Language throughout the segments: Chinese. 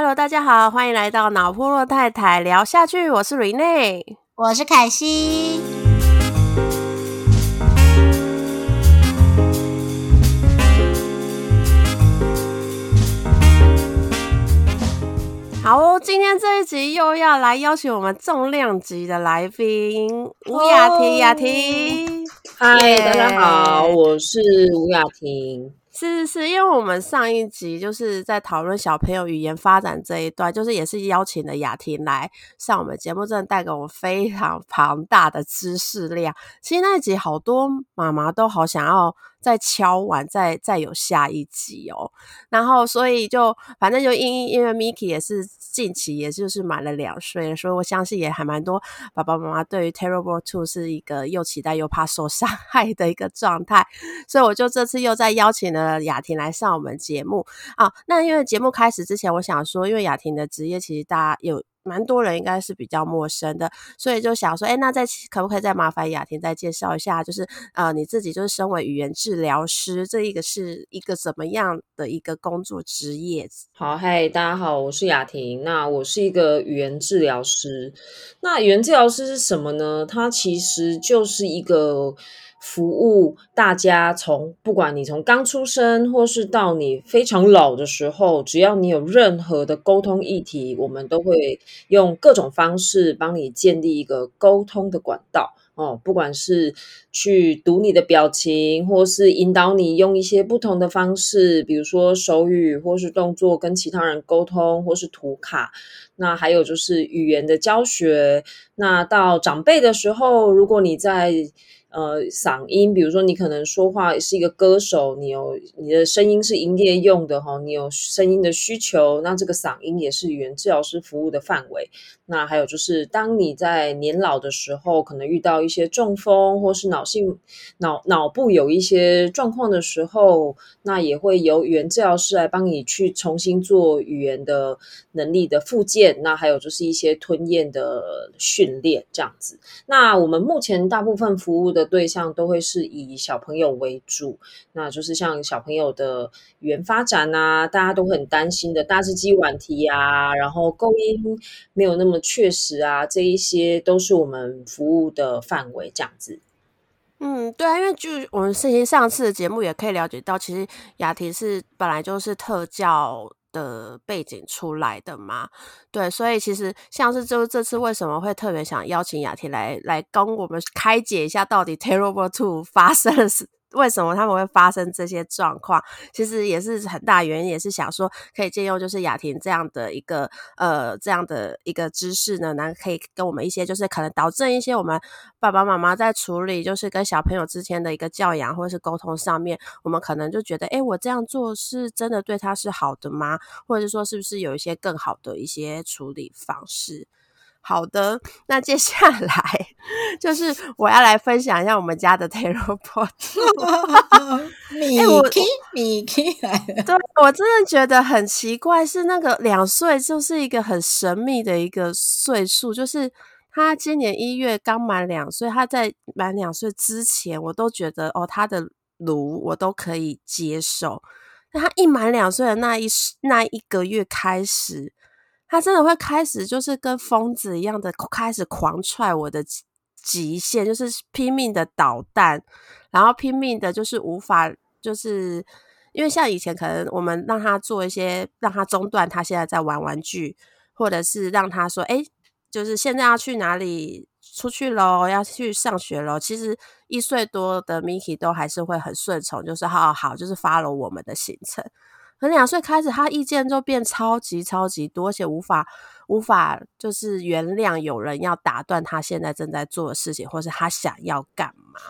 Hello，大家好，欢迎来到脑破落太太聊下去。我是 Rene，我是凯西。好哦，今天这一集又要来邀请我们重量级的来宾吴雅婷，雅婷。嗨，大家好，我是吴雅婷。是是是，因为我们上一集就是在讨论小朋友语言发展这一段，就是也是邀请了雅婷来上我们节目，真的带给我们非常 庞大的知识量。其实那一集好多妈妈都好想要。再敲完，再再有下一集哦。然后，所以就反正就因因为 Miki 也是近期，也就是满了两岁，所以我相信也还蛮多爸爸妈妈对于 Terrible Two 是一个又期待又怕受伤害的一个状态。所以我就这次又在邀请了雅婷来上我们节目啊。那因为节目开始之前，我想说，因为雅婷的职业其实大家有。蛮多人应该是比较陌生的，所以就想说，哎，那再可不可以再麻烦雅婷再介绍一下，就是呃，你自己就是身为语言治疗师，这一个是一个怎么样的一个工作职业？好，嗨，大家好，我是雅婷，那我是一个语言治疗师。那语言治疗师是什么呢？它其实就是一个。服务大家，从不管你从刚出生，或是到你非常老的时候，只要你有任何的沟通议题，我们都会用各种方式帮你建立一个沟通的管道。哦，不管是去读你的表情，或是引导你用一些不同的方式，比如说手语，或是动作跟其他人沟通，或是图卡。那还有就是语言的教学。那到长辈的时候，如果你在呃，嗓音，比如说你可能说话是一个歌手，你有你的声音是营业用的哈，你有声音的需求，那这个嗓音也是语言治疗师服务的范围。那还有就是，当你在年老的时候，可能遇到一些中风或是脑性脑脑部有一些状况的时候，那也会由语言治疗师来帮你去重新做语言的能力的复健。那还有就是一些吞咽的训练这样子。那我们目前大部分服务的对象都会是以小朋友为主，那就是像小朋友的语言发展啊，大家都很担心的大字肌晚提啊，然后构音没有那么。确实啊，这一些都是我们服务的范围，这样子。嗯，对啊，因为就我们事情上次的节目也可以了解到，其实雅婷是本来就是特教呃背景出来的嘛。对，所以其实像是就是这次为什么会特别想邀请雅婷来来跟我们开解一下，到底 Terrible Two 发生了。为什么他们会发生这些状况？其实也是很大原因，也是想说可以借用就是雅婷这样的一个呃这样的一个知识呢，然后可以跟我们一些就是可能导致一些我们爸爸妈妈在处理就是跟小朋友之间的一个教养或者是沟通上面，我们可能就觉得，哎，我这样做是真的对他是好的吗？或者是说是不是有一些更好的一些处理方式？好的，那接下来 就是我要来分享一下我们家的 Terrible。米 K 米 K 来了，对我真的觉得很奇怪，是那个两岁就是一个很神秘的一个岁数，就是他今年一月刚满两岁，他在满两岁之前，我都觉得哦，他的炉我都可以接受，但他一满两岁的那一那一个月开始。他真的会开始，就是跟疯子一样的开始狂踹我的极限，就是拼命的捣蛋，然后拼命的，就是无法，就是因为像以前可能我们让他做一些，让他中断，他现在在玩玩具，或者是让他说，哎，就是现在要去哪里出去喽，要去上学喽。其实一岁多的 Miki 都还是会很顺从，就是好好，就是 follow 我们的行程。从两岁开始，他意见就变超级超级多，而且无法无法就是原谅有人要打断他现在正在做的事情，或是他想要干嘛，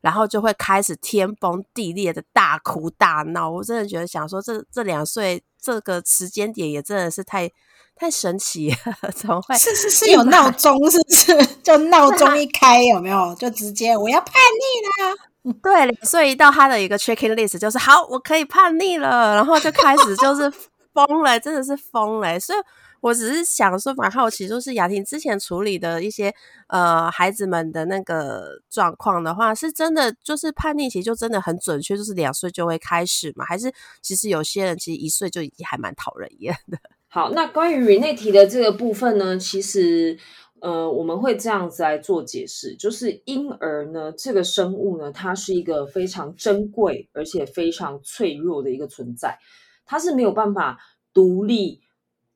然后就会开始天崩地裂的大哭大闹。我真的觉得想说，这这两岁这个时间点也真的是太太神奇了，怎么会？是是是有闹钟，是不是？就闹钟一开，有没有？就直接我要叛逆啦！对，所以到他的一个 checking list 就是好，我可以叛逆了，然后就开始就是疯了，真的是疯了。所以我只是想说，蛮好奇，就是雅婷之前处理的一些呃孩子们的那个状况的话，是真的就是叛逆期就真的很准确，就是两岁就会开始嘛？还是其实有些人其实一岁就已经还蛮讨人厌的？好，那关于 Rene 提的这个部分呢，其实呃，我们会这样子来做解释，就是婴儿呢，这个生物呢，它是一个非常珍贵而且非常脆弱的一个存在，它是没有办法独立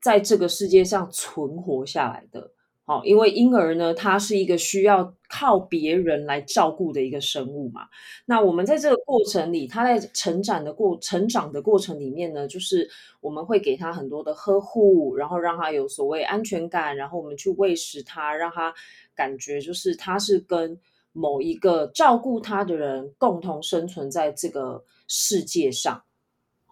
在这个世界上存活下来的。哦，因为婴儿呢，他是一个需要靠别人来照顾的一个生物嘛。那我们在这个过程里，他在成长的过成长的过程里面呢，就是我们会给他很多的呵护，然后让他有所谓安全感，然后我们去喂食他，让他感觉就是他是跟某一个照顾他的人共同生存在这个世界上。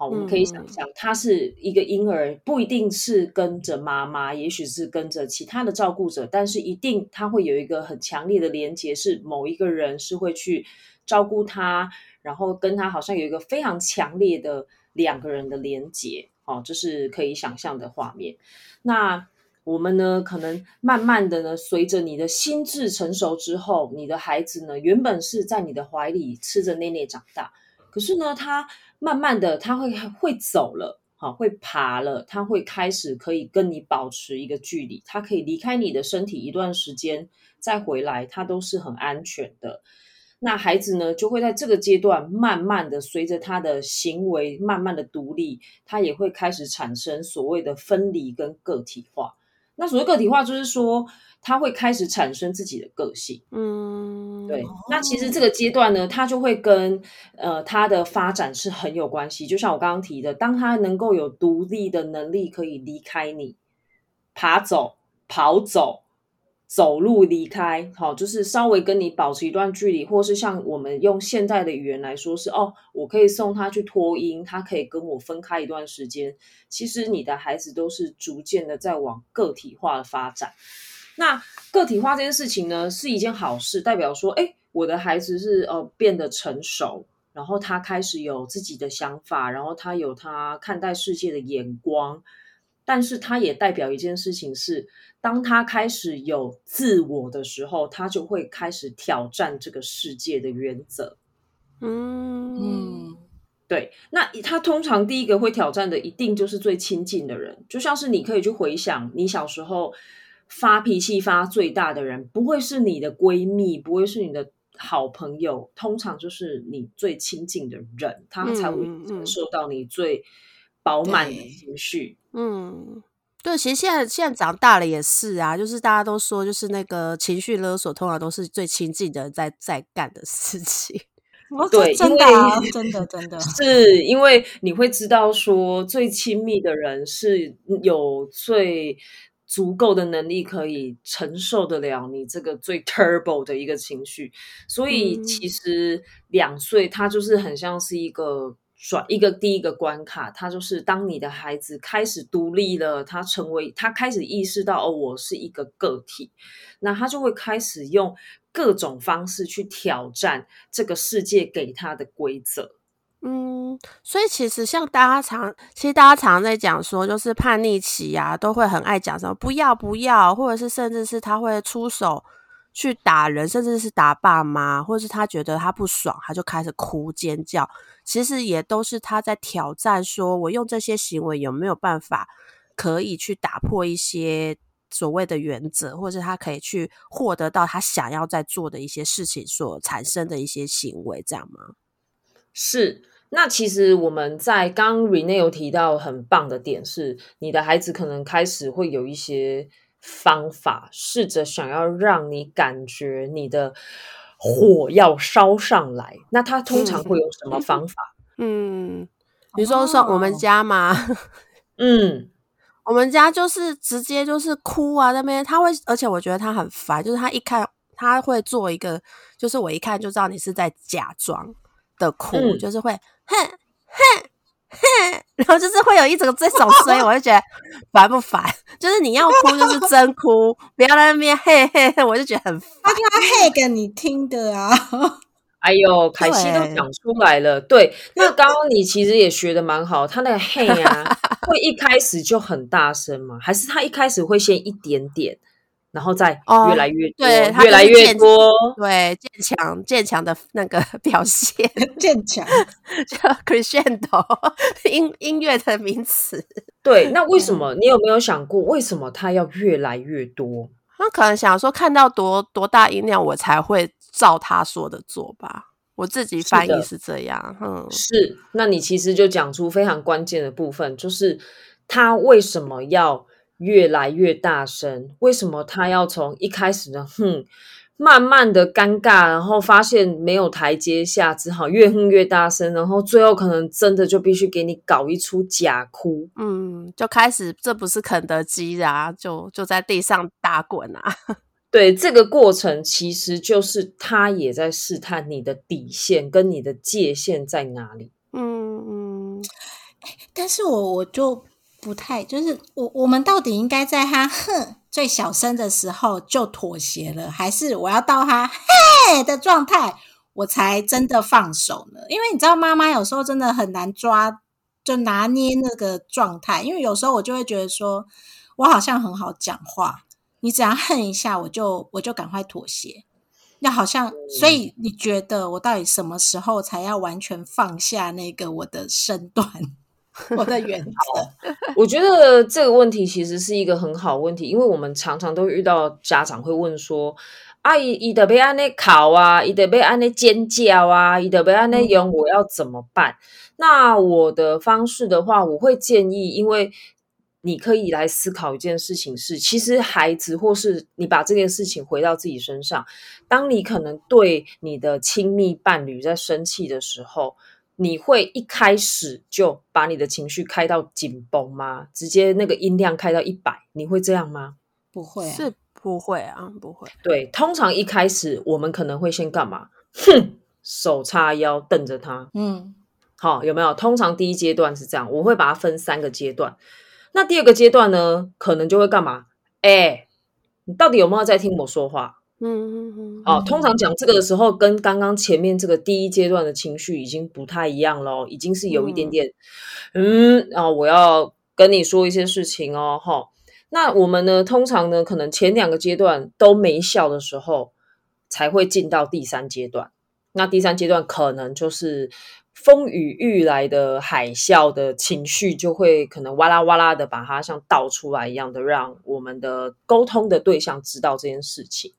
好，我们可以想象，他是一个婴儿，不一定是跟着妈妈，也许是跟着其他的照顾者，但是一定他会有一个很强烈的连接，是某一个人是会去照顾他，然后跟他好像有一个非常强烈的两个人的连接。哦，这是可以想象的画面。那我们呢，可能慢慢的呢，随着你的心智成熟之后，你的孩子呢，原本是在你的怀里吃着奶奶长大，可是呢，他。慢慢的，他会会走了，好，会爬了，他会开始可以跟你保持一个距离，他可以离开你的身体一段时间，再回来，他都是很安全的。那孩子呢，就会在这个阶段，慢慢的随着他的行为慢慢的独立，他也会开始产生所谓的分离跟个体化。那所谓个体化，就是说。他会开始产生自己的个性，嗯，对。那其实这个阶段呢，他就会跟呃他的发展是很有关系。就像我刚刚提的，当他能够有独立的能力，可以离开你，爬走、跑走、走路离开，好，就是稍微跟你保持一段距离，或是像我们用现在的语言来说，是哦，我可以送他去托婴，他可以跟我分开一段时间。其实你的孩子都是逐渐的在往个体化的发展。那个体化这件事情呢，是一件好事，代表说，哎，我的孩子是呃变得成熟，然后他开始有自己的想法，然后他有他看待世界的眼光。但是，它也代表一件事情是，当他开始有自我的时候，他就会开始挑战这个世界的原则。嗯嗯，对。那他通常第一个会挑战的，一定就是最亲近的人，就像是你可以去回想你小时候。发脾气发最大的人不会是你的闺蜜，不会是你的好朋友，通常就是你最亲近的人，他才会感受到你最饱满的情绪。嗯，对，其实现在现在长大了也是啊，就是大家都说，就是那个情绪勒索，通常都是最亲近的人在在干的事情。对，真的，真的，真 的是因为你会知道说，最亲密的人是有最。足够的能力可以承受得了你这个最 turbo 的一个情绪，所以其实两岁他就是很像是一个转一个第一个关卡，他就是当你的孩子开始独立了，他成为他开始意识到哦，我是一个个体，那他就会开始用各种方式去挑战这个世界给他的规则。嗯，所以其实像大家常，其实大家常在讲说，就是叛逆期啊，都会很爱讲什么不要不要，或者是甚至是他会出手去打人，甚至是打爸妈，或者是他觉得他不爽，他就开始哭尖叫。其实也都是他在挑战，说我用这些行为有没有办法可以去打破一些所谓的原则，或者他可以去获得到他想要在做的一些事情所产生的一些行为，这样吗？是，那其实我们在刚 Rene 有提到很棒的点是，你的孩子可能开始会有一些方法，试着想要让你感觉你的火要烧上来。那他通常会有什么方法？嗯，比如说说我们家嘛，嗯，我们家就是直接就是哭啊，那边他会，而且我觉得他很烦，就是他一看他会做一个，就是我一看就知道你是在假装。的哭就是会哼哼哼，然后就是会有一种这种声音，我就觉得烦不烦？就是你要哭就是真哭，不要在那边嘿嘿嘿，我就觉得很烦。他就要嘿给你听的啊！哎呦，凯西都讲出来了。对，那刚刚你其实也学的蛮好，他那个嘿啊，会一开始就很大声吗？还是他一开始会先一点点？然后再哦越来越多，对它越来越多。对，渐强渐强的那个 表现，渐强，叫 crescendo 音音乐的名词。对，那为什嗯么？你有没有想过，为什么它要越来越多？他可能想说，看到多多大音量，我才会照他说的做吧。我自己翻译是这样，嗯，是，那你其实就讲出非常关键的部分，就是他为什么要越来越大声？为什么他要从一开始的哼，慢慢的尴尬，然后发现没有台阶下，只好越哼越大声，然后最后可能真的就必须给你搞一出假哭。嗯，就开始这不是肯德基啊，就就在地上打滚啊。对这个过程，其实就是他也在试探你的底线跟你的界限在哪里。嗯嗯，但是我我就不太，就是我我们到底应该在他哼最小声的时候就妥协了，还是我要到他嘿的状态我才真的放手呢？因为你知道，妈妈有时候真的很难抓，就拿捏那个状态。因为有时候我就会觉得说，我好像很好讲话，你只要哼一下，我就我就赶快妥协。那好像，所以你觉得我到底什么时候才要完全放下那个我的身段？我的原则，我觉得这个问题其实是一个很好的问题，因为我们常常都遇到家长会问说：“阿姨伊得被安内考啊，伊得被安内尖叫啊，伊得被安内用，我要怎么办？”那我的方式的话，我会建议，因为你可以来思考一件事情是，其实孩子或是你把这件事情回到自己身上，当你可能对你的亲密伴侣在生气的时候。你会一开始就把你的情绪开到紧绷吗？直接那个音量开到一百，你会这样吗？不会、啊，是不会啊，不会。对，通常一开始我们可能会先干嘛？哼，手叉腰瞪着他。嗯，好，有没有？通常第一阶段是这样，我会把它分三个阶段。那第二个阶段呢，可能就会干嘛？哎，你到底有没有在听我说话？嗯嗯嗯，哦，通常讲这个的时候，跟刚刚前面这个第一阶段的情绪已经不太一样喽，已经是有一点点，嗯，啊、我要跟你说一些事情哦，哈。那我们呢，通常呢，可能前两个阶段都没效的时候，才会进到第三阶段。那第三阶段可能就是风雨欲来的海啸的情绪，就会可能哇啦哇啦的把它像倒出来一样的，让我们的沟通的对象知道这件事情。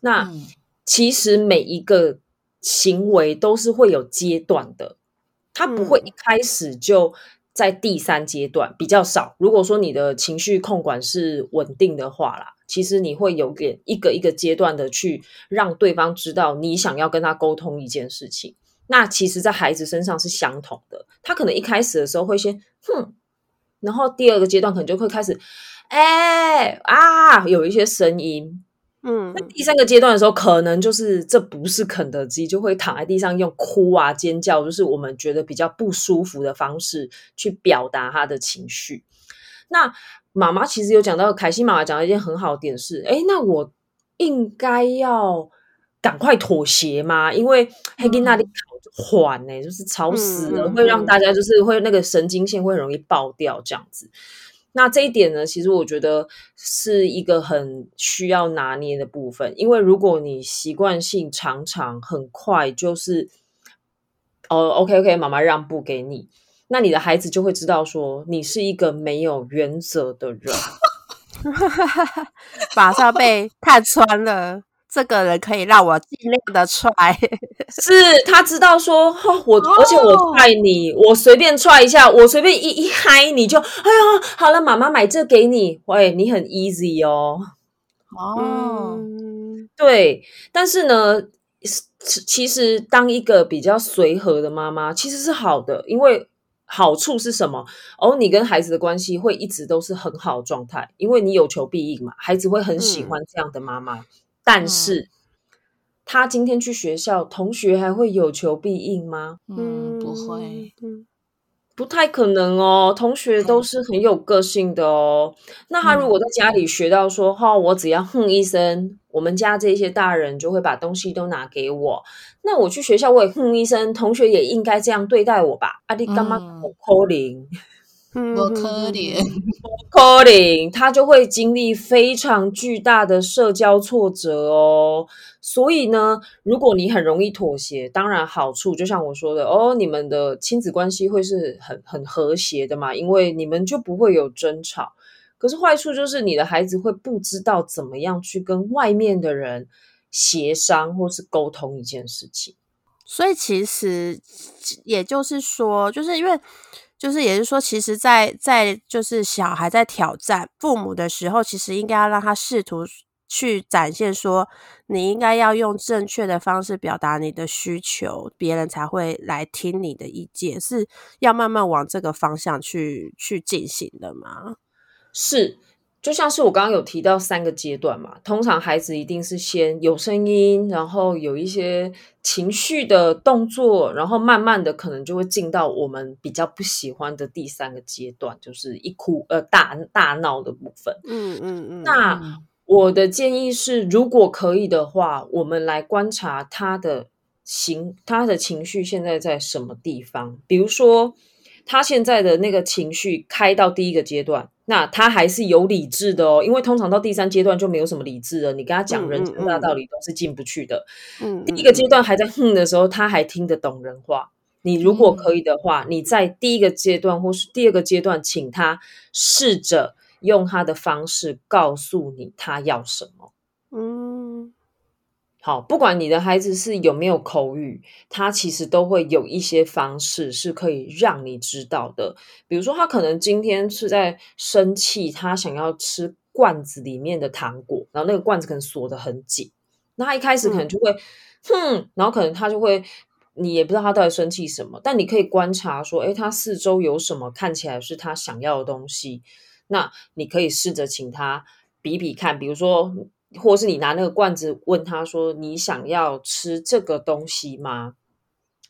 那、嗯其实每一个行为都是会有阶段的，它不会嗯一开始就在第三阶段，比较少。如果说你的情绪控管是稳定的话啦，其实你会有点一个一个阶段的去让对方知道你想要跟他沟通一件事情。那其实，在孩子身上是相同的，他可能一开始的时候会先哼，然后第二个阶段可能就会开始，哎、啊，有一些声音，嗯那第三个阶段的时候，可能就是这不是肯德基，就会躺在地上用哭啊、尖叫，就是我们觉得比较不舒服的方式去表达他的情绪。那妈妈其实有讲到，凯西妈妈讲到一件很好的点是，哎，那我应该要赶快妥协吗？因为黑金那里考缓呢，就是吵死了，会让嗯大家就是会那个神经线会很容易爆掉这样子。那这一点呢，其实我觉得是一个很需要拿捏的部分，因为如果你习惯性常常很快就是，哦，OK OK，妈妈让步给你，那你的孩子就会知道说你是一个没有原则的人。马上被看穿了。这个人可以让我尽量的踹，是他知道说，哦、我而且我哦踹你，我随便踹一下，我随便一一嗨，你就哎呀，好了，妈妈买这给你，喂，你很 easy 哦。哦，嗯对，但是呢，其实当一个比较随和的妈妈，其实是好的，因为好处是什么？哦，你跟孩子的关系会一直都是很好的状态，因为你有求必应嘛，孩子会很喜嗯欢这样的妈妈。但是，他今天去学校，同学还会有求必应吗？嗯，不会，，嗯不太可能哦，同学都是很有个性的哦。那他如果在家里学到说，哈、我只要哼一声，我们家这些大人就会把东西都拿给我。那我去学校我也哼一声，同学也应该这样对待我吧？阿弟干嘛嗯扣扣零？我可怜，可怜，他就会经历非常巨大的社交挫折哦。所以呢，如果你很容易妥协，当然好处就像我说的哦，你们的亲子关系会是很很和谐的嘛，因为你们就不会有争吵。可是坏处就是你的孩子会不知道怎么样去跟外面的人协商或是沟通一件事情。所以其实也就是说，就是因为。就是也是说，其实，在在就是小孩在挑战父母的时候，其实应该要让他试图去展现说，你应该要用正确的方式表达你的需求，别人才会来听你的意见，是要慢慢往这个方向去去进行的吗？是。就像是我刚刚有提到三个阶段嘛，通常孩子一定是先有声音，然后有一些情绪的动作，然后慢慢的可能就会进到我们比较不喜欢的第三个阶段，就是一哭呃大大闹的部分。嗯嗯嗯。那我的建议是，如果可以的话，我们来观察他的情他的情绪现在在什么地方，比如说他现在的那个情绪开到第一个阶段。那他还是有理智的哦，因为通常到第三阶段就没有什么理智了。你跟他讲人生大道理都是进不去的。嗯，第一个阶段还在哼的时候，他还听得懂人话。你如果可以的话，你在第一个阶段或是第二个阶段，请他试着用他的方式告诉你他要什么。嗯。好，不管你的孩子是有没有口语，他其实都会有一些方式是可以让你知道的。比如说，他可能今天是在生气，他想要吃罐子里面的糖果，然后那个罐子可能锁得很紧，那他一开始可能就会哼，然后可能他就会，你也不知道他到底生气什么，但你可以观察说，诶，他四周有什么看起来是他想要的东西，那你可以试着请他比比看，比如说。或是你拿那个罐子问他说：“你想要吃这个东西吗？”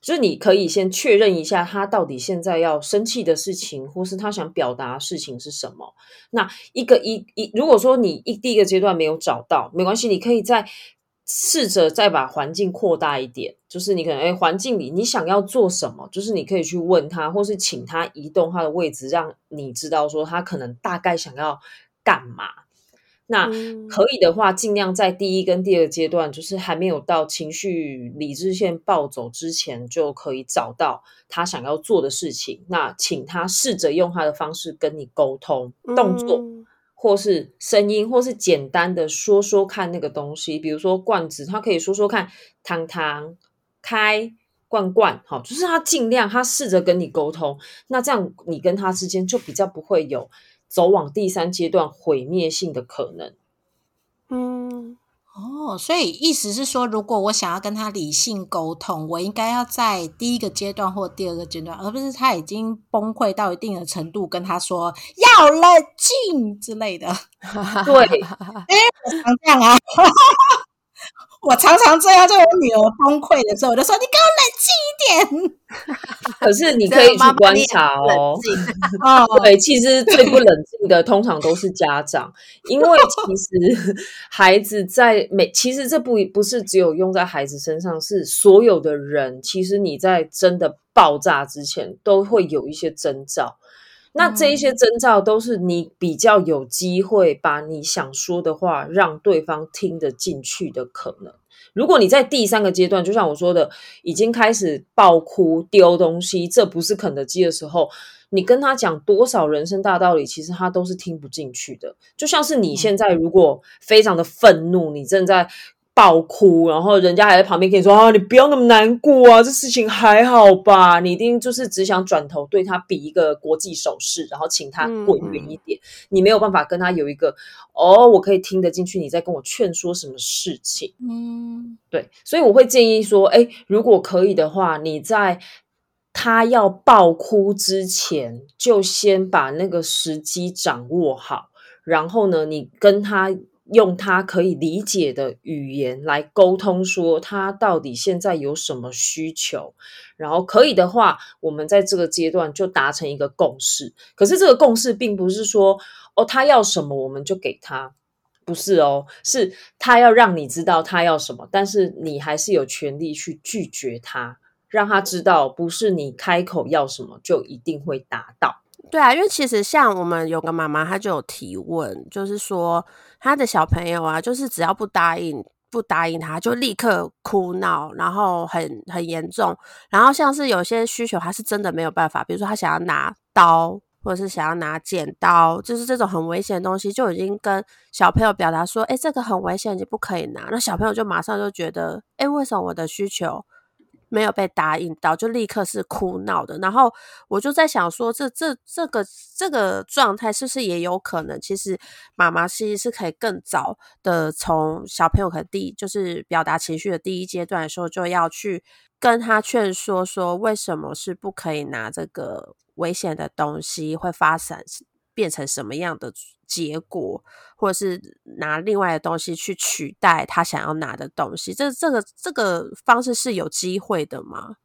就是你可以先确认一下他到底现在要生气的事情，或是他想表达的事情是什么。那一个一一，如果说你一第一个阶段没有找到，没关系，你可以再试着再把环境扩大一点。就是你可能哎，环境里你想要做什么？就是你可以去问他，或是请他移动他的位置，让你知道说他可能大概想要干嘛。那可以的话，尽量在第一跟第二阶段，就是还没有到情绪理智线暴走之前，就可以找到他想要做的事情。那请他试着用他的方式跟你沟通，动作或是声音，或是简单的说说看那个东西。比如说罐子，他可以说说看，糖糖开罐罐，好，就是他尽量他试着跟你沟通。那这样你跟他之间就比较不会有。走往第三阶段毁灭性的可能，嗯，哦，所以意思是说，如果我想要跟他理性沟通，我应该要在第一个阶段或第二个阶段，而不是他已经崩溃到一定的程度，跟他说要冷静之类的。对，哎，我常这样啊。我常常这样，在我女儿崩溃的时候，我就说：“你给我冷静一点。”可是你可以去观察哦。对，其实最不冷静的通常都是家长，因为其实孩子在每，其实这不不是只有用在孩子身上，是所有的人。其实你在真的爆炸之前，都会有一些征兆。那这一些征兆都是你比较有机会把你想说的话让对方听得进去的可能。如果你在第三个阶段，就像我说的，已经开始爆哭丢东西，这不是肯德基的时候，你跟他讲多少人生大道理，其实他都是听不进去的。就像是你现在如果非常的愤怒，你正在。爆哭，然后人家还在旁边跟你说啊，你不要那么难过啊，这事情还好吧？你一定就是只想转头对他比一个国际手势，然后请他滚远一点。你没有办法跟他有一个哦，我可以听得进去你在跟我劝说什么事情。嗯，对，所以我会建议说，哎，如果可以的话，你在他要爆哭之前，就先把那个时机掌握好，然后呢，你跟他。用他可以理解的语言来沟通，说他到底现在有什么需求，然后可以的话，我们在这个阶段就达成一个共识。可是这个共识并不是说哦，他要什么我们就给他，不是哦，是他要让你知道他要什么，但是你还是有权利去拒绝他，让他知道不是你开口要什么就一定会达到。对啊，因为其实像我们有个妈妈，她就有提问，就是说他的小朋友啊，就是只要不答应。不答应他，就立刻哭闹，然后很很严重。然后像是有些需求，他是真的没有办法，比如说他想要拿刀，或者是想要拿剪刀，就是这种很危险的东西，就已经跟小朋友表达说：“哎，这个很危险，你不可以拿。”那小朋友就马上就觉得：“哎，为什么我的需求？”没有被答应到，就立刻是哭闹的。然后我就在想说，这这这个这个状态是不是也有可能？其实妈妈其实是可以更早的从小朋友可能第就是表达情绪的第一阶段的时候，就要去跟他劝说，说为什么是不可以拿这个危险的东西，会发生变成什么样的？结果，或者是拿另外的东西去取代他想要拿的东西，这这个这个方式是有机会的吗？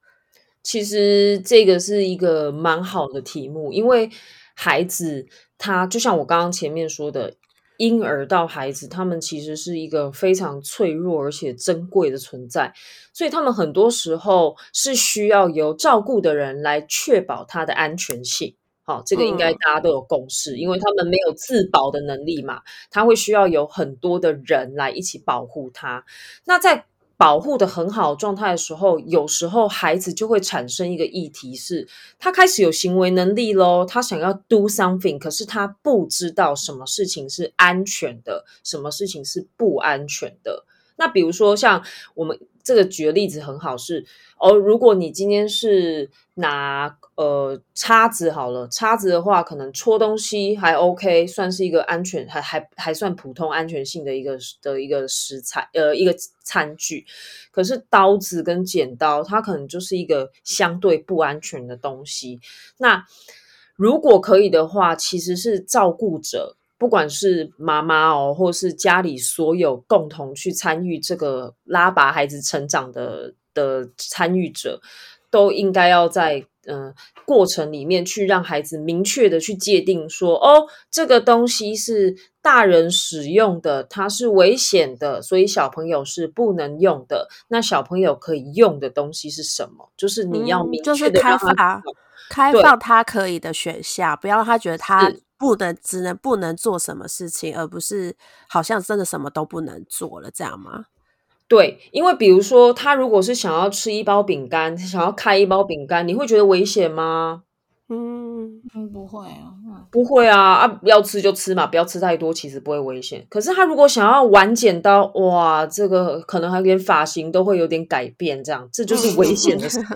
其实这个是一个蛮好的题目，因为孩子他就像我刚刚前面说的，婴儿到孩子，他们其实是一个非常脆弱而且珍贵的存在，所以他们很多时候是需要由照顾的人来确保他的安全性。好，这个应该大家都有共识，因为他们没有自保的能力嘛，他会需要有很多的人来一起保护他。那在保护的很好状态的时候，有时候孩子就会产生一个议题，是他开始有行为能力喽，他想要 do something，可是他不知道什么事情是安全的，什么事情是不安全的。那比如说像我们这个举的例子很好，是哦，如果你今天是拿。呃，叉子好了，叉子的话，可能戳东西还 OK，算是一个安全，还还还算普通安全性的一个的一个食材，呃，一个餐具。可是刀子跟剪刀，它可能就是一个相对不安全的东西。那如果可以的话，其实是照顾者，不管是妈妈哦，或是家里所有共同去参与这个拉拔孩子成长的的参与者，都应该要在。嗯，过程里面去让孩子明确的去界定说，哦，这个东西是大人使用的，它是危险的，所以小朋友是不能用的。那小朋友可以用的东西是什么？就是你要明确的开发，开放他可以的选项，不要让他觉得他不能，只能不能做什么事情，而不是好像真的什么都不能做了，这样吗？对，因为比如说，他如果是想要吃一包饼干，想要开一包饼干，你会觉得危险吗？嗯，不会啊，不会啊，啊，要吃就吃嘛，不要吃太多，其实不会危险。可是他如果想要玩剪刀，哇，这个可能还连发型都会有点改变，这样这就是危险的事 情。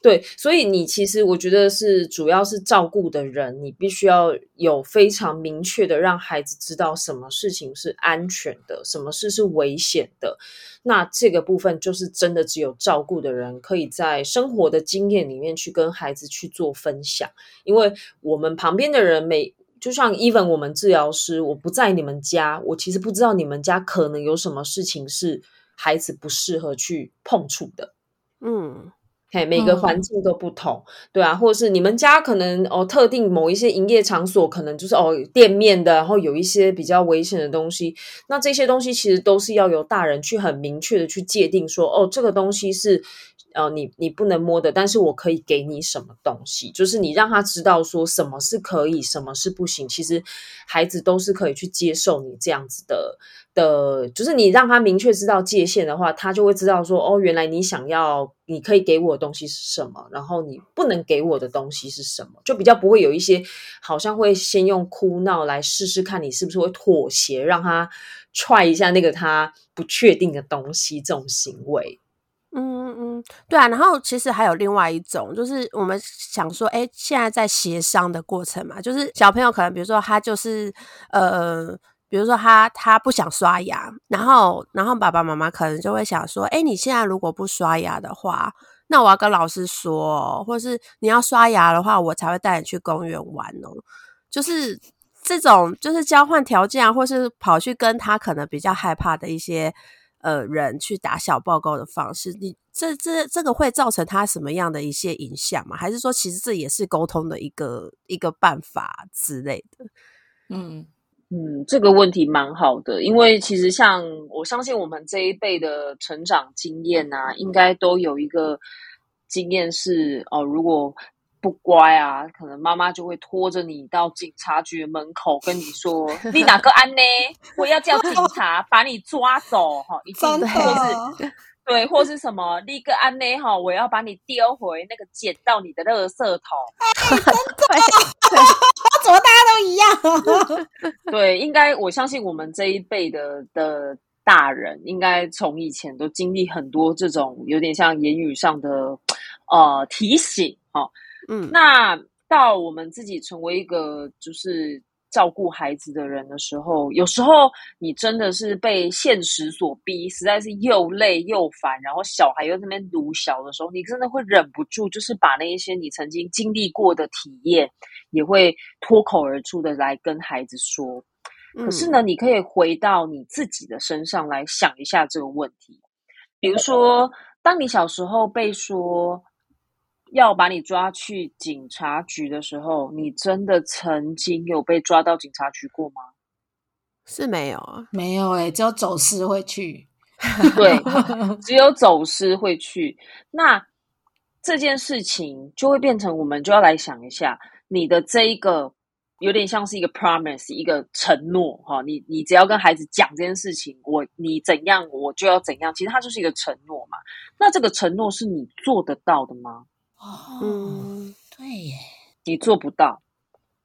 对，所以你其实我觉得是主要是照顾的人，你必须要有非常明确的让孩子知道什么事情是安全的，什么事是危险的。那这个部分就是真的只有照顾的人可以在生活的经验里面去跟孩子去做分享，因为我们旁边的人每就像 even 我们治疗师，我不在你们家，我其实不知道你们家可能有什么事情是孩子不适合去碰触的，嗯。嘿，每个环境都不同，对啊，或者是你们家可能哦，特定某一些营业场所，可能就是哦店面的，然后有一些比较危险的东西，那这些东西其实都是要由大人去很明确的去界定，说哦，这个东西是。呃，你你不能摸的，但是我可以给你什么东西，就是你让他知道说什么是可以，什么是不行。其实孩子都是可以去接受你这样子的的，就是你让他明确知道界限的话，他就会知道说，哦，原来你想要，你可以给我的东西是什么，然后你不能给我的东西是什么，就比较不会有一些好像会先用哭闹来试试看你是不是会妥协，让他踹一下那个他不确定的东西这种行为。嗯嗯嗯，对啊，然后其实还有另外一种，就是我们想说，哎，现在在协商的过程嘛，就是小朋友可能比如说他就是呃，比如说他他不想刷牙，然后然后爸爸妈妈可能就会想说，哎，你现在如果不刷牙的话，那我要跟老师说，或是你要刷牙的话，我才会带你去公园玩哦，就是这种就是交换条件，或是跑去跟他可能比较害怕的一些。呃，人去打小报告的方式，你这这这个会造成他什么样的一些影响吗？还是说，其实这也是沟通的一个一个办法之类的？嗯嗯，这个问题蛮好的，因为其实像我相信我们这一辈的成长经验啊，应该都有一个经验是哦，如果。不乖啊，可能妈妈就会拖着你到警察局门口跟你说：“你哪个安呢？我要叫警察 把你抓走！”哈，一定或是 对，或是什么立个安呢？哈，我要把你丢回那个捡到你的垃圾桶。对，怎么大家都一样？对，应该我相信我们这一辈的的大人，应该从以前都经历很多这种有点像言语上的。呃，提醒哦，嗯，那到我们自己成为一个就是照顾孩子的人的时候，有时候你真的是被现实所逼，实在是又累又烦，然后小孩又在那边读小的时候，你真的会忍不住，就是把那一些你曾经经历过的体验，也会脱口而出的来跟孩子说。可是呢，你可以回到你自己的身上来想一下这个问题，比如说，当你小时候被说。要把你抓去警察局的时候，你真的曾经有被抓到警察局过吗？是没有啊，没有哎，只有走私会去。对，只有走私会去。那这件事情就会变成，我们就要来想一下，你的这一个有点像是一个 promise，一个承诺哈。你你只要跟孩子讲这件事情，我你怎样我就要怎样，其实它就是一个承诺嘛。那这个承诺是你做得到的吗？哦，对耶，你做不到，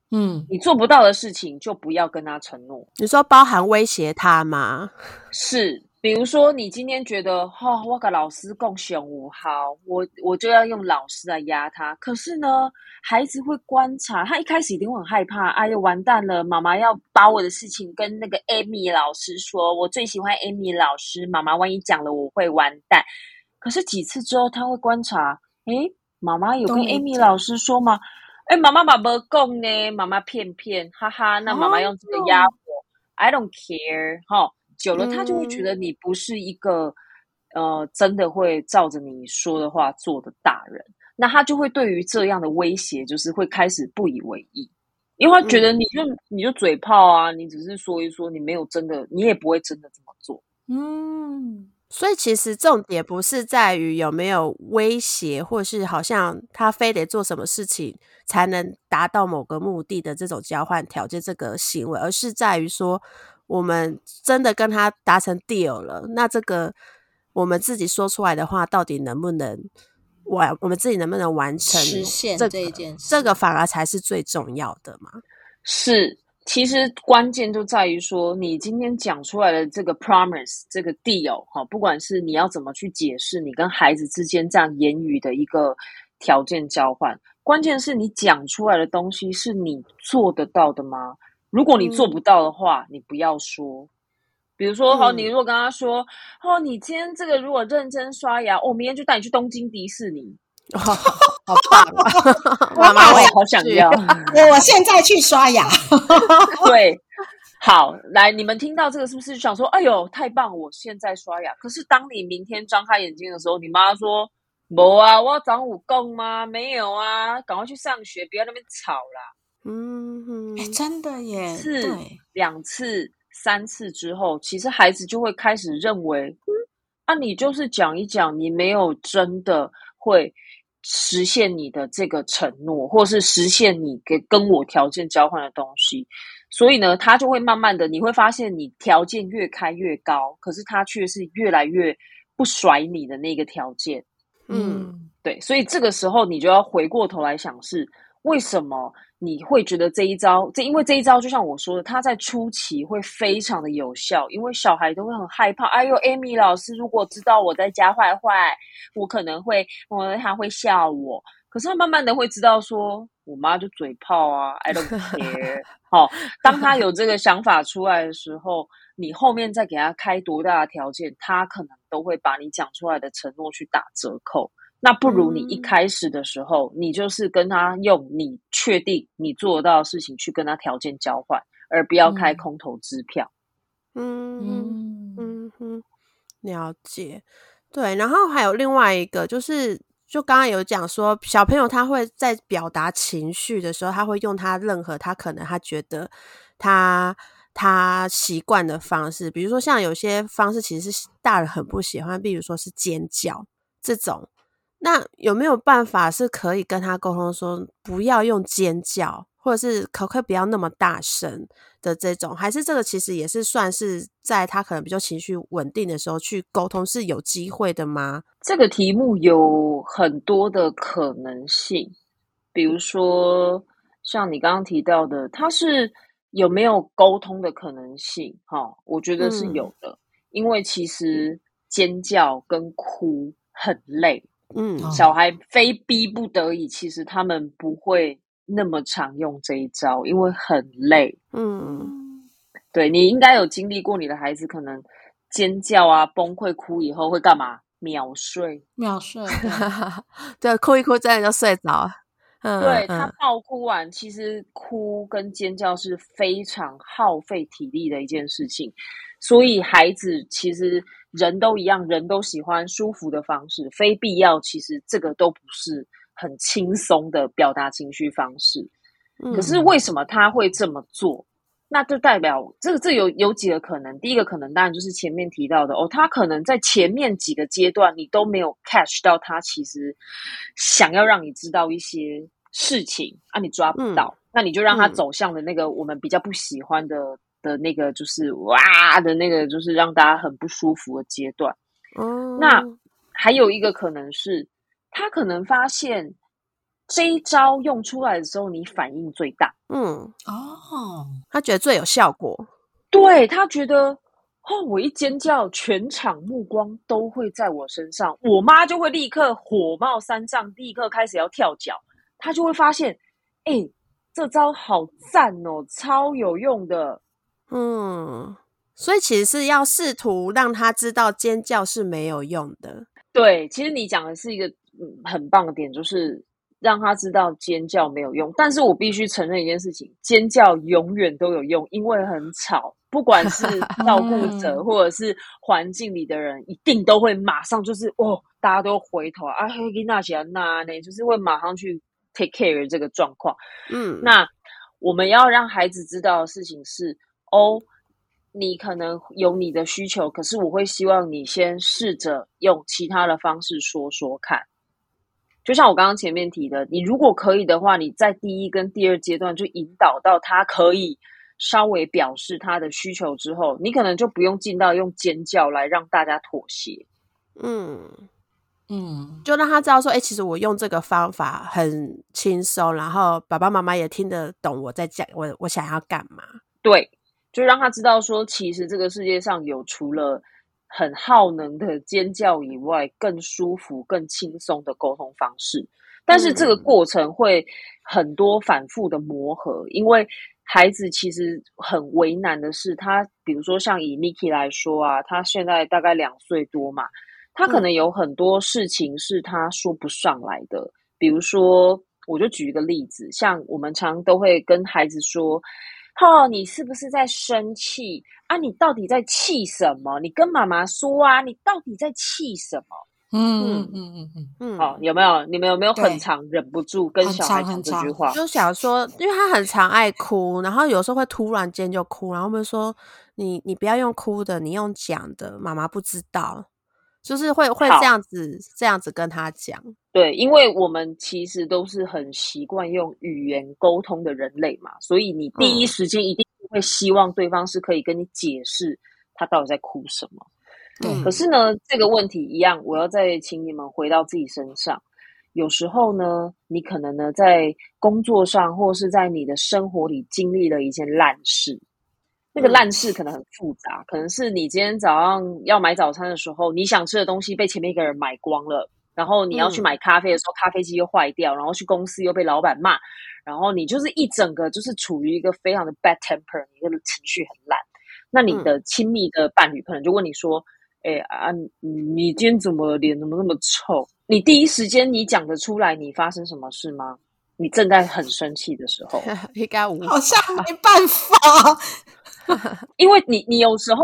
嗯，你做不到的事情就不要跟他承诺。你说包含威胁他吗？是，比如说你今天觉得哈，我跟老师共选五好，我我就要用老师来压他。可是呢，孩子会观察，他一开始一定会很害怕，哎呦完蛋了，妈妈要把我的事情跟那个 Amy 老师说，我最喜欢 Amy 老师，妈妈万一讲了我会完蛋。可是几次之后，他会观察，诶。妈妈有跟 Amy 老师说吗？哎，妈妈妈不讲呢，妈妈骗骗，哈哈。那妈妈用这个压我，I don't care。哈，久了他就会觉得你不是一个呃，真的会照着你说的话做的大人。那他就会对于这样的威胁，就是会开始不以为意，因为他觉得你就你就嘴炮啊，你只是说一说，你没有真的，你也不会真的这么做。嗯。所以其实重点不是在于有没有威胁，或是好像他非得做什么事情才能达到某个目的的这种交换条件这个行为，而是在于说我们真的跟他达成 deal 了，那这个我们自己说出来的话到底能不能完，我们自己能不能完成实现这一件事，这个反而才是最重要的嘛？是。其实关键就在于说，你今天讲出来的这个 promise，这个 deal，哈，不管是你要怎么去解释你跟孩子之间这样言语的一个条件交换，关键是你讲出来的东西是你做得到的吗？如果你做不到的话，你不要说。比如说，好，你如果跟他说，哦，你今天这个如果认真刷牙，我明天就带你去东京迪士尼。好棒！妈妈，我也好想要。我现在去刷牙。对，好，来，你们听到这个是不是想说，哎呦，太棒！我现在刷牙。可是当你明天张开眼睛的时候，你妈说，没啊，我要长武功吗？没有啊，赶快去上学，不要那边吵啦。嗯，哎，真的耶。是两次、三次之后，其实孩子就会开始认为，嗯，啊，你就是讲一讲，你没有真的会。实现你的这个承诺，或是实现你给跟我条件交换的东西，所以呢，他就会慢慢的，你会发现你条件越开越高，可是他却是越来越不甩你的那个条件。嗯，对，所以这个时候你就要回过头来想是。为什么你会觉得这一招？这因为这一招就像我说的，他在初期会非常的有效，因为小孩都会很害怕。哎呦，Amy 老师如果知道我在家坏坏，我可能会，我他会笑我。可是他慢慢的会知道，说我妈就嘴炮啊，I don't care。好，当他有这个想法出来的时候，你后面再给他开多大的条件，他可能都会把你讲出来的承诺去打折扣。那不如你一开始的时候，你就是跟他用你确定你做到的事情去跟他条件交换，而不要开空头支票。嗯嗯哼，了解。对，然后还有另外一个，就是就刚刚有讲说，小朋友他会在表达情绪的时候，他会用他任何他可能他觉得他他习惯的方式，比如说像有些方式其实是大人很不喜欢，比如说是尖叫这种。那有没有办法是可以跟他沟通说，不要用尖叫，或者是可不可以不要那么大声的这种？还是这个其实也是算是在他可能比较情绪稳定的时候去沟通是有机会的吗？这个题目有很多的可能性，比如说像你刚刚提到的，他是有没有沟通的可能性？哈，我觉得是有的，因为其实尖叫跟哭很累。嗯，小孩非逼不得已，其实他们不会那么常用这一招，因为很累。嗯，对你应该有经历过，你的孩子可能尖叫啊、崩溃、哭以后会干嘛？秒睡，秒睡。对，哭一哭真的就睡着。嗯，对他爆哭完，其实哭跟尖叫是非常耗费体力的一件事情，所以孩子其实。人都一样，人都喜欢舒服的方式，非必要。其实这个都不是很轻松的表达情绪方式。可是为什么他会这么做？那就代表这个这有有几个可能。第一个可能当然就是前面提到的哦，他可能在前面几个阶段你都没有 catch 到他其实想要让你知道一些事情啊，你抓不到，那你就让他走向了那个我们比较不喜欢的。的那个就是哇的那个，就是让大家很不舒服的阶段。哦，那还有一个可能是，他可能发现这一招用出来的时候，你反应最大。嗯，哦，他觉得最有效果。对他觉得，哦，我一尖叫，全场目光都会在我身上，我妈就会立刻火冒三丈，立刻开始要跳脚。他就会发现，哎，这招好赞哦，超有用的。嗯，所以其实是要试图让他知道尖叫是没有用的。对，其实你讲的是一个嗯很棒的点，就是让他知道尖叫没有用。但是我必须承认一件事情，尖叫永远都有用，因为很吵，不管是照顾者 或者是环境里的人，一定都会马上就是哦，大家都回头啊，嘿，那些那那，就是会马上去 take care 这个状况。嗯，那我们要让孩子知道的事情是。哦，你可能有你的需求，可是我会希望你先试着用其他的方式说说看。就像我刚刚前面提的，你如果可以的话，你在第一跟第二阶段就引导到他可以稍微表示他的需求之后，你可能就不用进到用尖叫来让大家妥协。嗯嗯，就让他知道说，哎，其实我用这个方法很轻松，然后爸爸妈妈也听得懂我在讲，我我想要干嘛。对。就让他知道说，其实这个世界上有除了很耗能的尖叫以外，更舒服、更轻松的沟通方式。但是这个过程会很多反复的磨合，因为孩子其实很为难的是，他比如说像以 Miki 来说啊，他现在大概两岁多嘛，他可能有很多事情是他说不上来的。比如说，我就举一个例子，像我们常都会跟孩子说。哦，你是不是在生气啊？你到底在气什么？你跟妈妈说啊！你到底在气什么？嗯嗯嗯嗯嗯嗯。好，有没有？你们有没有很常忍不住跟小孩讲这句话？就想说，因为他很常爱哭，然后有时候会突然间就哭，然后我们说：“你你不要用哭的，你用讲的，妈妈不知道。”就是会会这样子这样子跟他讲，对，因为我们其实都是很习惯用语言沟通的人类嘛，所以你第一时间一定会希望对方是可以跟你解释他到底在哭什么。对，可是呢，这个问题一样，我要再请你们回到自己身上。有时候呢，你可能呢在工作上或是在你的生活里经历了一件烂事。那个烂事可能很复杂，可能是你今天早上要买早餐的时候，你想吃的东西被前面一个人买光了，然后你要去买咖啡的时候，咖啡机又坏掉，然后去公司又被老板骂，然后你就是一整个就是处于一个非常的 bad temper，你的情绪很烂。那你的亲密的伴侣可能就问你说：“哎啊，你今天怎么脸怎么那么臭？”你第一时间你讲得出来你发生什么事吗？你正在很生气的时候，应该无好像没办法。因为你，你有时候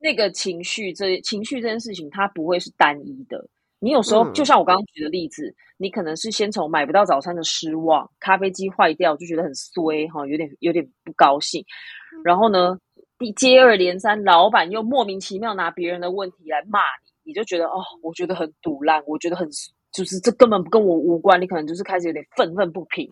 那个情绪，这情绪这件事情，它不会是单一的。你有时候，就像我刚刚举的例子，你可能是先从买不到早餐的失望，咖啡机坏掉就觉得很衰哈，有点有点不高兴。然后呢，第接二连三，老板又莫名其妙拿别人的问题来骂你，你就觉得哦，我觉得很堵烂，我觉得很就是这根本跟我无关，你可能就是开始有点愤愤不平。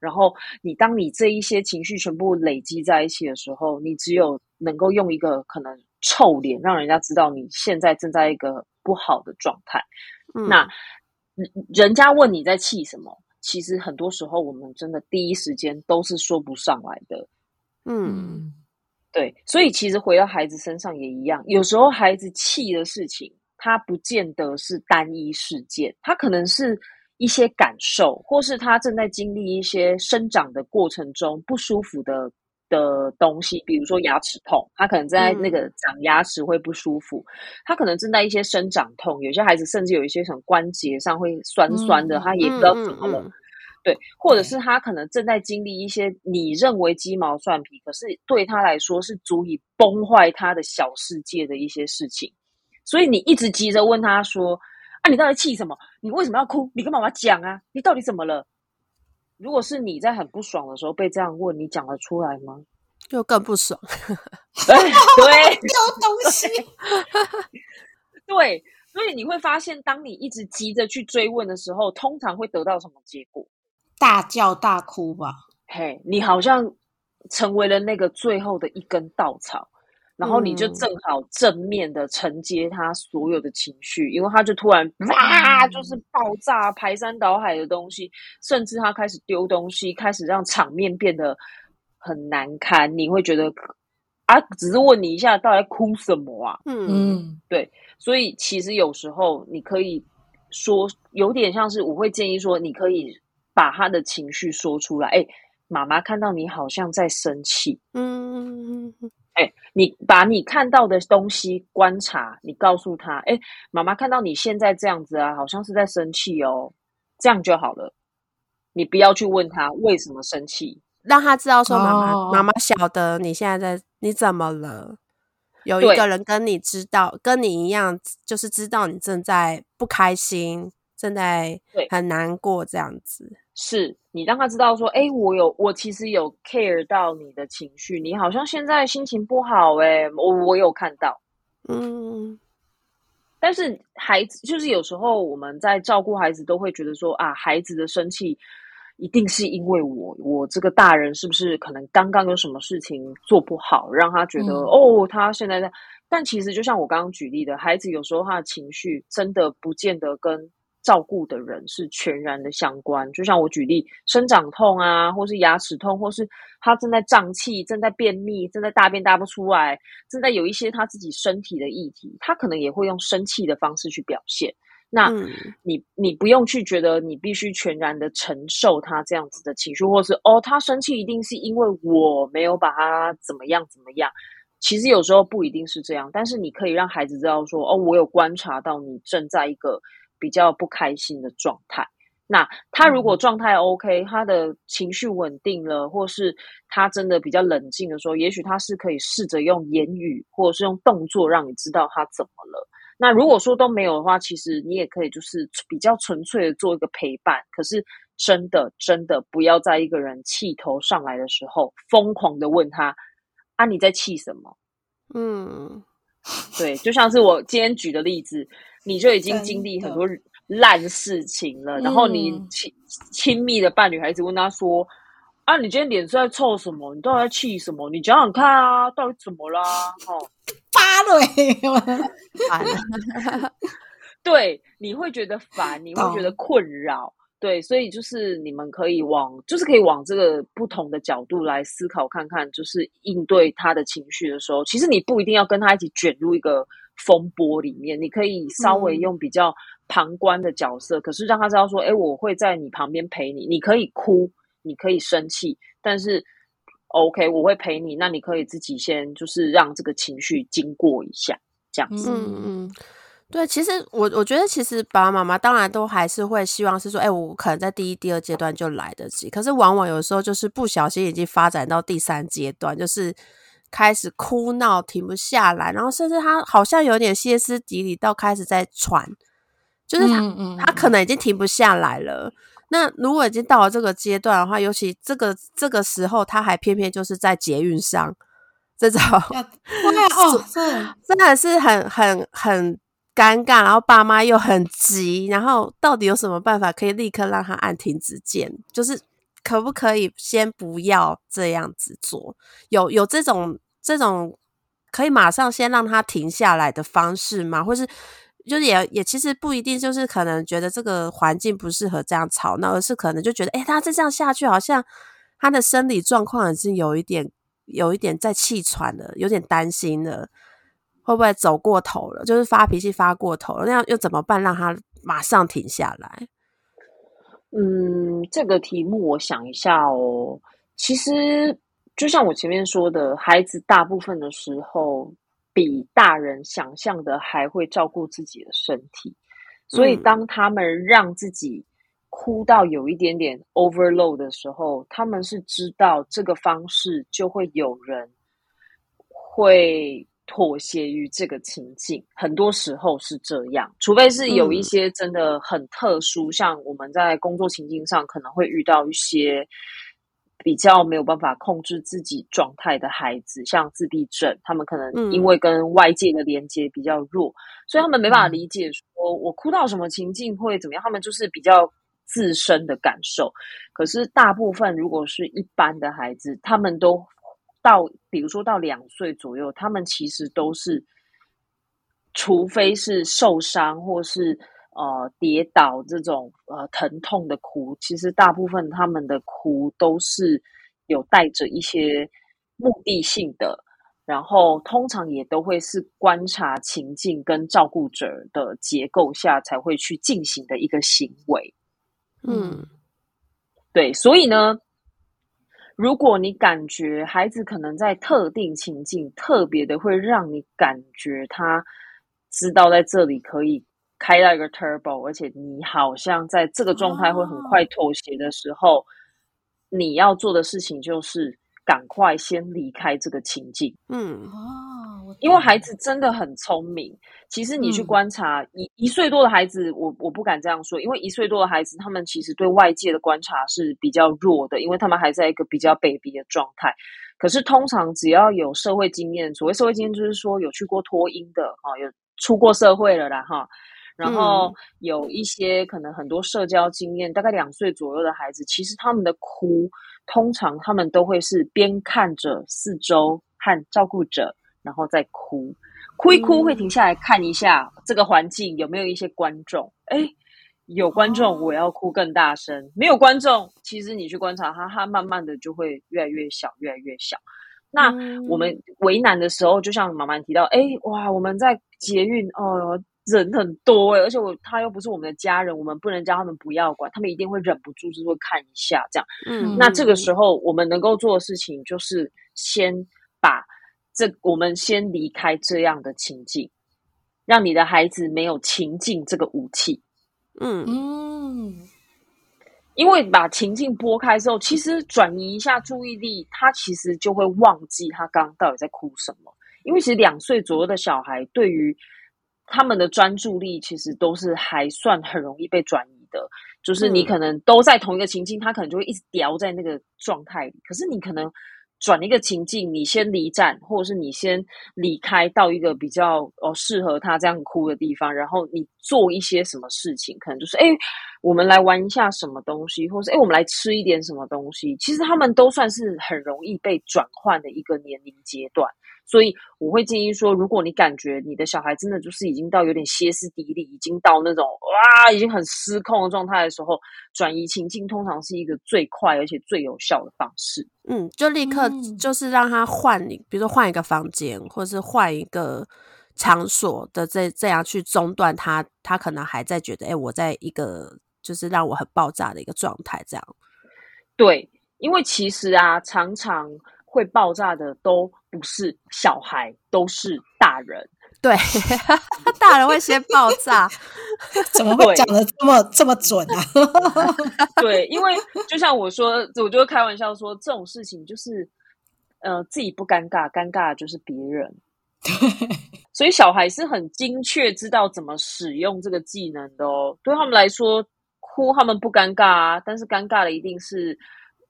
然后你当你这一些情绪全部累积在一起的时候，你只有能够用一个可能臭脸，让人家知道你现在正在一个不好的状态。那人家问你在气什么，其实很多时候我们真的第一时间都是说不上来的。嗯，对，所以其实回到孩子身上也一样，有时候孩子气的事情，他不见得是单一事件，他可能是。一些感受，或是他正在经历一些生长的过程中不舒服的的东西，比如说牙齿痛，他可能在那个长牙齿会不舒服，他可能正在一些生长痛，有些孩子甚至有一些什么关节上会酸酸的，他也不知道怎么了，对，或者是他可能正在经历一些你认为鸡毛蒜皮，可是对他来说是足以崩坏他的小世界的一些事情，所以你一直急着问他说。啊！你到底气什么？你为什么要哭？你跟妈妈讲啊！你到底怎么了？如果是你在很不爽的时候被这样问，你讲得出来吗？就更不爽。对，丢东西。对，所以你会发现，当你一直急着去追问的时候，通常会得到什么结果？大叫大哭吧。嘿，你好像成为了那个最后的一根稻草。然后你就正好正面的承接他所有的情绪，因为他就突然哇，就是爆炸、排山倒海的东西，甚至他开始丢东西，开始让场面变得很难堪。你会觉得啊，只是问你一下，到底哭什么啊？嗯嗯，对。所以其实有时候你可以说，有点像是我会建议说，你可以把他的情绪说出来。哎，妈妈看到你好像在生气。嗯。哎，你把你看到的东西观察，你告诉他，哎，妈妈看到你现在这样子啊，好像是在生气哦，这样就好了。你不要去问他为什么生气，让他知道说妈妈妈妈晓得你现在在你怎么了，有一个人跟你知道跟你一样，就是知道你正在不开心，正在很难过这样子。是你让他知道说，哎，我有，我其实有 care 到你的情绪，你好像现在心情不好，哎，我我有看到，嗯，但是孩子就是有时候我们在照顾孩子，都会觉得说啊，孩子的生气一定是因为我，我这个大人是不是可能刚刚有什么事情做不好，让他觉得哦，他现在在，但其实就像我刚刚举例的，孩子有时候他的情绪真的不见得跟。照顾的人是全然的相关，就像我举例，生长痛啊，或是牙齿痛，或是他正在胀气、正在便秘、正在大便大不出来，正在有一些他自己身体的议题，他可能也会用生气的方式去表现。那你你不用去觉得你必须全然的承受他这样子的情绪，或是哦，他生气一定是因为我没有把他怎么样怎么样。其实有时候不一定是这样，但是你可以让孩子知道说，哦，我有观察到你正在一个。比较不开心的状态，那他如果状态 OK，他的情绪稳定了，或是他真的比较冷静的时候，也许他是可以试着用言语或者是用动作让你知道他怎么了。那如果说都没有的话，其实你也可以就是比较纯粹的做一个陪伴。可是真的真的不要在一个人气头上来的时候，疯狂的问他啊你在气什么？嗯，对，就像是我今天举的例子。你就已经经历很多烂事情了，然后你亲亲密的伴侣还一直问他说：“啊，你今天脸是在臭什么？你到底在气什么？你讲讲看啊，到底怎么啦？”哦，发了，烦，对，你会觉得烦，你会觉得困扰，对，所以就是你们可以往，就是可以往这个不同的角度来思考看看，就是应对他的情绪的时候，其实你不一定要跟他一起卷入一个。风波里面，你可以稍微用比较旁观的角色，可是让他知道说，哎，我会在你旁边陪你。你可以哭，你可以生气，但是 OK，我会陪你。那你可以自己先就是让这个情绪经过一下，这样子。嗯嗯，对。其实我我觉得，其实爸爸妈妈当然都还是会希望是说，哎，我可能在第一、第二阶段就来得及。可是往往有时候就是不小心已经发展到第三阶段，就是。开始哭闹，停不下来，然后甚至他好像有点歇斯底里，到开始在喘，就是他他可能已经停不下来了。那如果已经到了这个阶段的话，尤其这个这个时候，他还偏偏就是在捷运上，这种，哦，真的是很很很尴尬，然后爸妈又很急，然后到底有什么办法可以立刻让他按停止键？就是可不可以先不要这样子做？有有这种这种可以马上先让他停下来的方式吗？或是就是也也其实不一定，就是可能觉得这个环境不适合这样吵闹，而是可能就觉得，哎，他再这样下去，好像他的生理状况已经有一点有一点在气喘了，有点担心了。会不会走过头了？就是发脾气发过头了，那样又怎么办？让他马上停下来？嗯，这个题目我想一下哦。其实就像我前面说的，孩子大部分的时候比大人想象的还会照顾自己的身体，所以当他们让自己哭到有一点点 overload 的时候，他们是知道这个方式就会有人会。妥协于这个情境，很多时候是这样，除非是有一些真的很特殊，像我们在工作情境上可能会遇到一些比较没有办法控制自己状态的孩子，像自闭症，他们可能因为跟外界的连接比较弱，所以他们没办法理解说我哭到什么情境会怎么样，他们就是比较自身的感受。可是大部分如果是一般的孩子，他们都。到比如说到两岁左右，他们其实都是，除非是受伤或是呃跌倒这种呃疼痛的哭，其实大部分他们的哭都是有带着一些目的性的，然后通常也都会是观察情境跟照顾者的结构下才会去进行的一个行为。嗯，对，所以呢。如果你感觉孩子可能在特定情境特别的会让你感觉他知道在这里可以开到一个 turbo，而且你好像在这个状态会很快妥协的时候，你要做的事情就是赶快先离开这个情境。嗯哦。因为孩子真的很聪明，其实你去观察一一岁多的孩子，我我不敢这样说，因为一岁多的孩子他们其实对外界的观察是比较弱的，因为他们还在一个比较 baby 的状态。可是通常只要有社会经验，所谓社会经验就是说有去过托婴的哈，有出过社会了啦哈，然后有一些可能很多社交经验，大概两岁左右的孩子，其实他们的哭，通常他们都会是边看着四周和照顾者。然后再哭，哭一哭会停下来看一下这个环境有没有一些观众。哎，有观众，我要哭更大声；没有观众，其实你去观察他，他慢慢的就会越来越小，越来越小。那我们为难的时候，就像妈妈提到，哎，哇，我们在捷运哦，人很多哎，而且我他又不是我们的家人，我们不能叫他们不要管，他们一定会忍不住就会看一下这样。嗯，那这个时候我们能够做的事情就是先把。这我们先离开这样的情境，让你的孩子没有情境这个武器。嗯嗯，因为把情境拨开之后，其实转移一下注意力，他其实就会忘记他刚刚到底在哭什么。因为其实两岁左右的小孩，对于他们的专注力，其实都是还算很容易被转移的。就是你可能都在同一个情境，他可能就会一直叼在那个状态里。可是你可能。转一个情境，你先离站，或者是你先离开到一个比较哦适合他这样哭的地方，然后你做一些什么事情，可能就是哎，我们来玩一下什么东西，或是哎，我们来吃一点什么东西。其实他们都算是很容易被转换的一个年龄阶段。所以我会建议说，如果你感觉你的小孩真的就是已经到有点歇斯底里，已经到那种哇，已经很失控的状态的时候，转移情境通常是一个最快而且最有效的方式。嗯，就立刻就是让他换，比如说换一个房间，或者是换一个场所的这这样去中断他，他可能还在觉得，哎，我在一个就是让我很爆炸的一个状态，这样。对，因为其实啊，常常。会爆炸的都不是小孩，都是大人。对，大人会先爆炸，怎么会讲的这么这么准啊？对，因为就像我说，我就会开玩笑说，这种事情就是，呃，自己不尴尬，尴尬的就是别人。所以小孩是很精确知道怎么使用这个技能的哦。对他们来说，哭他们不尴尬啊，但是尴尬的一定是。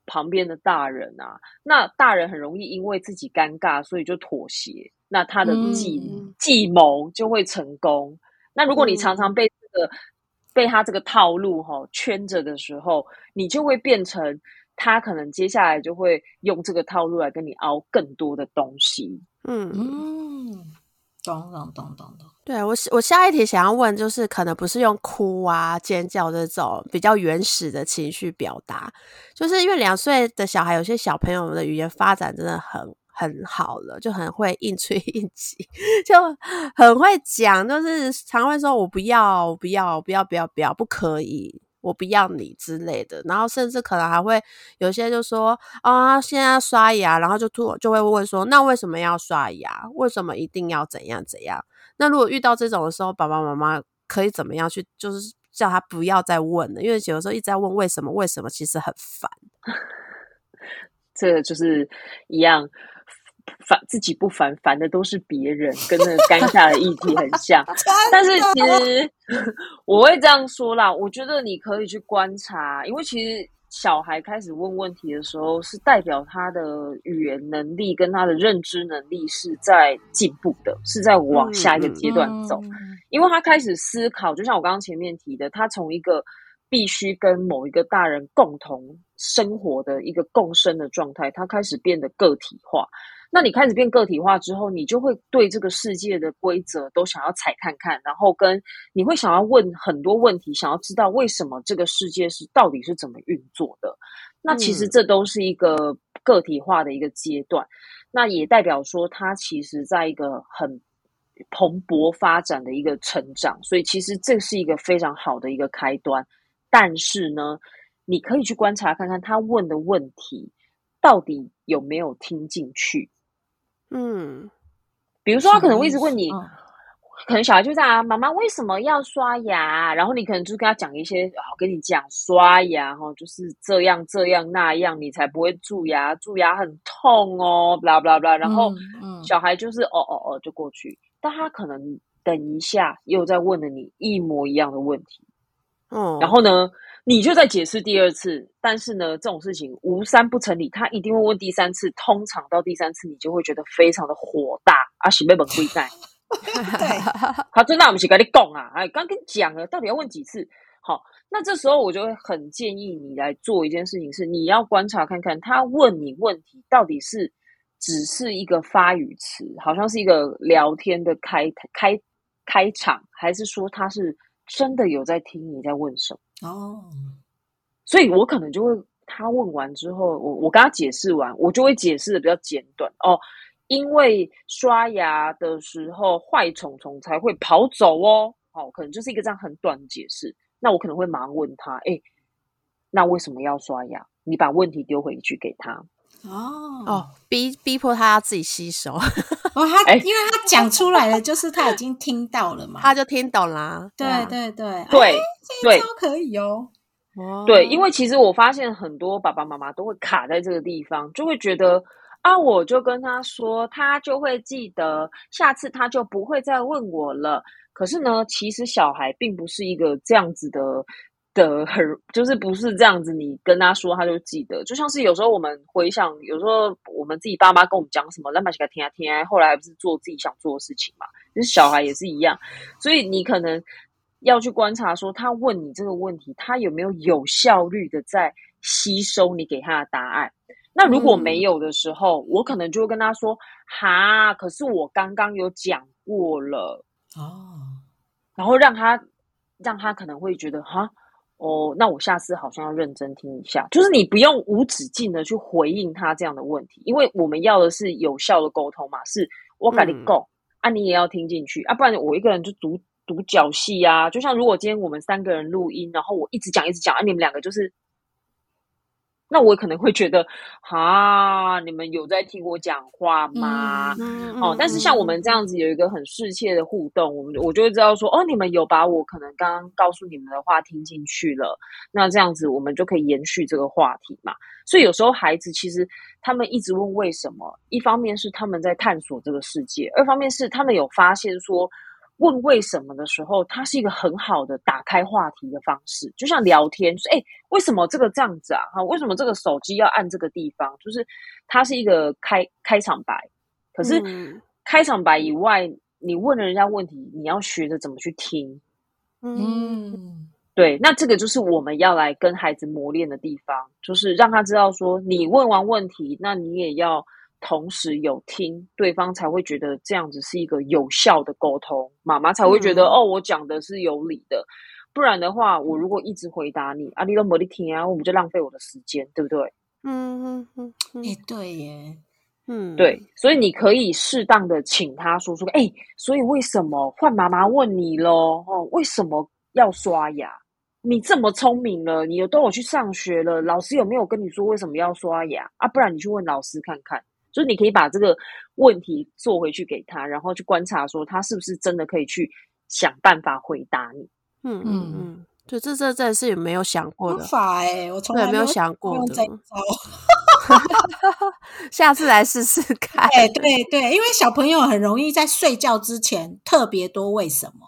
旁边的大人啊，那大人很容易因为自己尴尬，所以就妥协，那他的计计谋就会成功。那如果你常常被这个被他这个套路哈圈着的时候，你就会变成他可能接下来就会用这个套路来跟你凹更多的东西。嗯，嗯，懂懂懂懂懂。对我我下一题想要问，就是可能不是用哭啊、尖叫这种比较原始的情绪表达，就是因为两岁的小孩，有些小朋友的语言发展真的很很好了，就很会应催应急，就很会讲，就是常会说“我不要，我不要，不要，不要，不要，不可以”。我不要你之类的，然后甚至可能还会有些就说啊，现在刷牙，然后就突就会问说，那为什么要刷牙？为什么一定要怎样怎样？那如果遇到这种的时候，爸爸妈妈可以怎么样去，就是叫他不要再问了，因为有时候一直在问为什么为什么，其实很烦。这就是一样。烦自己不烦，烦的都是别人，跟那个 尴尬的议题很像。但是其实 我会这样说啦，我觉得你可以去观察，因为其实小孩开始问问题的时候，是代表他的语言能力跟他的认知能力是在进步的，是在往下一个阶段走。因为他开始思考，就像我刚刚前面提的，他从一个必须跟某一个大人共同生活的一个共生的状态，他开始变得个体化。那你开始变个体化之后，你就会对这个世界的规则都想要踩看看，然后跟你会想要问很多问题，想要知道为什么这个世界是到底是怎么运作的。那其实这都是一个个体化的一个阶段，那也代表说他其实在一个很蓬勃发展的一个成长，所以其实这是一个非常好的一个开端。但是呢，你可以去观察看看他问的问题到底有没有听进去。嗯，比如说他可能会一直问你，可能小孩就在啊，妈妈为什么要刷牙？然后你可能就跟他讲一些，我跟你讲刷牙哈，就是这样这样那样，你才不会蛀牙，蛀牙很痛哦，blah blah blah。然后小孩就是哦哦哦就过去，但他可能等一下又在问了你一模一样的问题，嗯，然后呢？你就在解释第二次，但是呢，这种事情无三不成理，他一定会问第三次。通常到第三次，你就会觉得非常的火大啊！喜被本归在，对，好，真的我们是跟你讲啊，哎，刚跟你讲了，到底要问几次？好，那这时候我就会很建议你来做一件事情，是你要观察看看他问你问题到底是只是一个发语词，好像是一个聊天的开开开场，还是说他是真的有在听你在问什么？哦，所以我可能就会，他问完之后，我我跟他解释完，我就会解释的比较简短哦，因为刷牙的时候坏虫虫才会跑走哦，好，可能就是一个这样很短的解释。那我可能会马上问他，哎，那为什么要刷牙？你把问题丢回去给他。哦哦，逼逼迫他要自己吸收。哦，他因为他讲出来了，就是他已经听到了嘛，他就听懂啦。对对对对对，可以哦。哦，对，因为其实我发现很多爸爸妈妈都会卡在这个地方，就会觉得啊，我就跟他说，他就会记得，下次他就不会再问我了。可是呢，其实小孩并不是一个这样子的。的很就是不是这样子，你跟他说他就记得，就像是有时候我们回想，有时候我们自己爸妈跟我们讲什么，那么起来听啊听啊，后来不是做自己想做的事情嘛？就是小孩也是一样，所以你可能要去观察，说他问你这个问题，他有没有有效率的在吸收你给他的答案？那如果没有的时候，我可能就会跟他说：“哈，可是我刚刚有讲过了哦。”然后让他让他可能会觉得哈。哦，那我下次好像要认真听一下，就是你不用无止境的去回应他这样的问题，因为我们要的是有效的沟通嘛。是我跟你讲啊，你也要听进去啊，不然我一个人就独独角戏啊。就像如果今天我们三个人录音，然后我一直讲一直讲，啊，你们两个就是。那我可能会觉得，哈，你们有在听我讲话吗？哦，但是像我们这样子有一个很适切的互动，我们我就会知道说，哦，你们有把我可能刚刚告诉你们的话听进去了。那这样子我们就可以延续这个话题嘛。所以有时候孩子其实他们一直问为什么，一方面是他们在探索这个世界，二方面是他们有发现说。问为什么的时候，它是一个很好的打开话题的方式，就像聊天，就是哎，为什么这个这样子啊？哈，为什么这个手机要按这个地方？就是它是一个开开场白。可是开场白以外，你问了人家问题，你要学着怎么去听。嗯嗯对，那这个就是我们要来跟孩子磨练的地方，就是让他知道说，你问完问题，那你也要同时有听，对方才会觉得这样子是一个有效的沟通，妈妈才会觉得、嗯哦，我讲的是有理的。不然的话，我如果一直回答你啊，你都没得听啊，我们就浪费我的时间，对不对？嗯嗯嗯哎、对耶，嗯，对，所以你可以适当的请他说说，哎，所以为什么换妈妈问你喽？哦，为什么要刷牙？你这么聪明了，你有都有去上学了，老师有没有跟你说为什么要刷牙啊？不然你去问老师看看。就是你可以把这个问题做回去给他，然后去观察说他是不是真的可以去想办法回答你。嗯嗯嗯嗯，就这这真的是也没有想过方的，法哎，我从对，来有没有想过的。下次来试试 看。哎，对对，因为小朋友很容易在睡觉之前特别多为什么，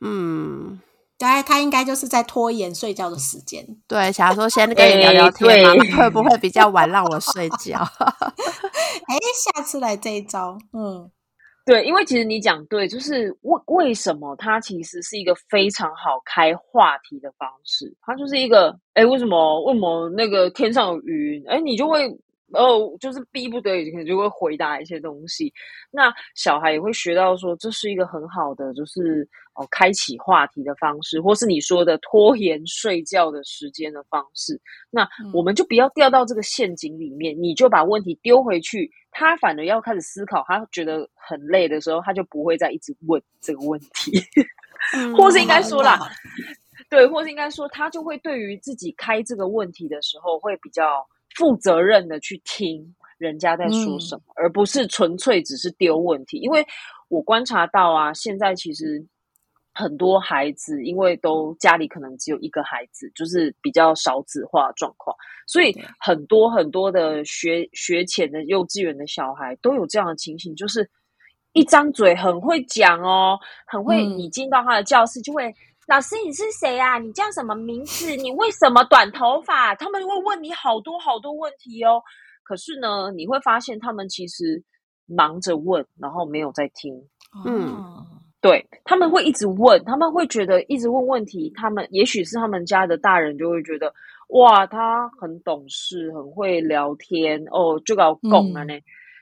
嗯，大概他应该就是在拖延睡觉的时间。对，想要说先跟你聊聊哎天，妈妈对会不会比较晚让我睡觉？哎，下次来这一招，嗯 对，因为其实你讲对，就是为为什么它其实是一个非常好开话题的方式，它就是一个，哎，为什么为什么那个天上有云？哎，你就会哦，就是逼不得已可能就会回答一些东西。那小孩也会学到说，这是一个很好的，就是哦，开启话题的方式，或是你说的拖延睡觉的时间的方式。那我们就不要掉到这个陷阱里面，你就把问题丢回去，他反而要开始思考，他觉得很累的时候，他就不会再一直问这个问题，嗯 或是应该说啦，对，或是应该说，他就会对于自己开这个问题的时候，会比较负责任的去听人家在说什么，而不是纯粹只是丢问题。因为我观察到啊，现在其实很多孩子，因为都家里可能只有一个孩子，就是比较少子化的状况，所以很多很多的学学前的幼稚园的小孩都有这样的情形，就是一张嘴很会讲哦，很会，嗯你进到他的教室就会。老师，你是谁啊？你叫什么名字？你为什么短头发？他们会问你好多好多问题哦。可是呢，你会发现他们其实忙着问，然后没有在听。嗯哦对，他们会一直问，他们会觉得一直问问题，他们也许是他们家的大人就会觉得，哇，他很懂事，很会聊天，哦，就搞拱了呢。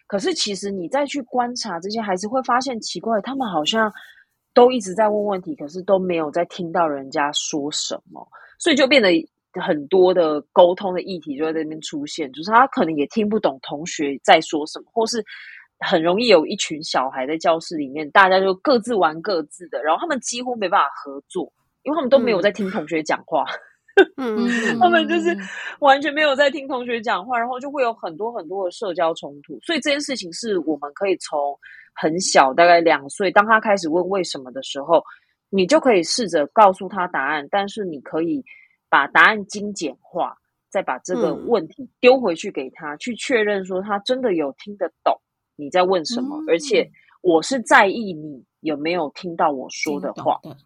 可是其实你再去观察这些孩子，会发现奇怪，他们好像都一直在问问题，可是都没有在听到人家说什么，所以就变得很多的沟通的议题就在这边出现，就是他可能也听不懂同学在说什么，或是很容易有一群小孩在教室里面，大家就各自玩各自的，然后他们几乎没办法合作，因为他们都没有在听同学讲话。嗯嗯他们就是完全没有在听同学讲话，然后就会有很多很多的社交冲突。所以这件事情是我们可以从很小，大概两岁，当他开始问为什么的时候，你就可以试着告诉他答案，但是你可以把答案精简化，再把这个嗯问题丢回去给他，去确认说他真的有听得懂你在问什么，嗯而且我是在意你有没有听到我说的话。的，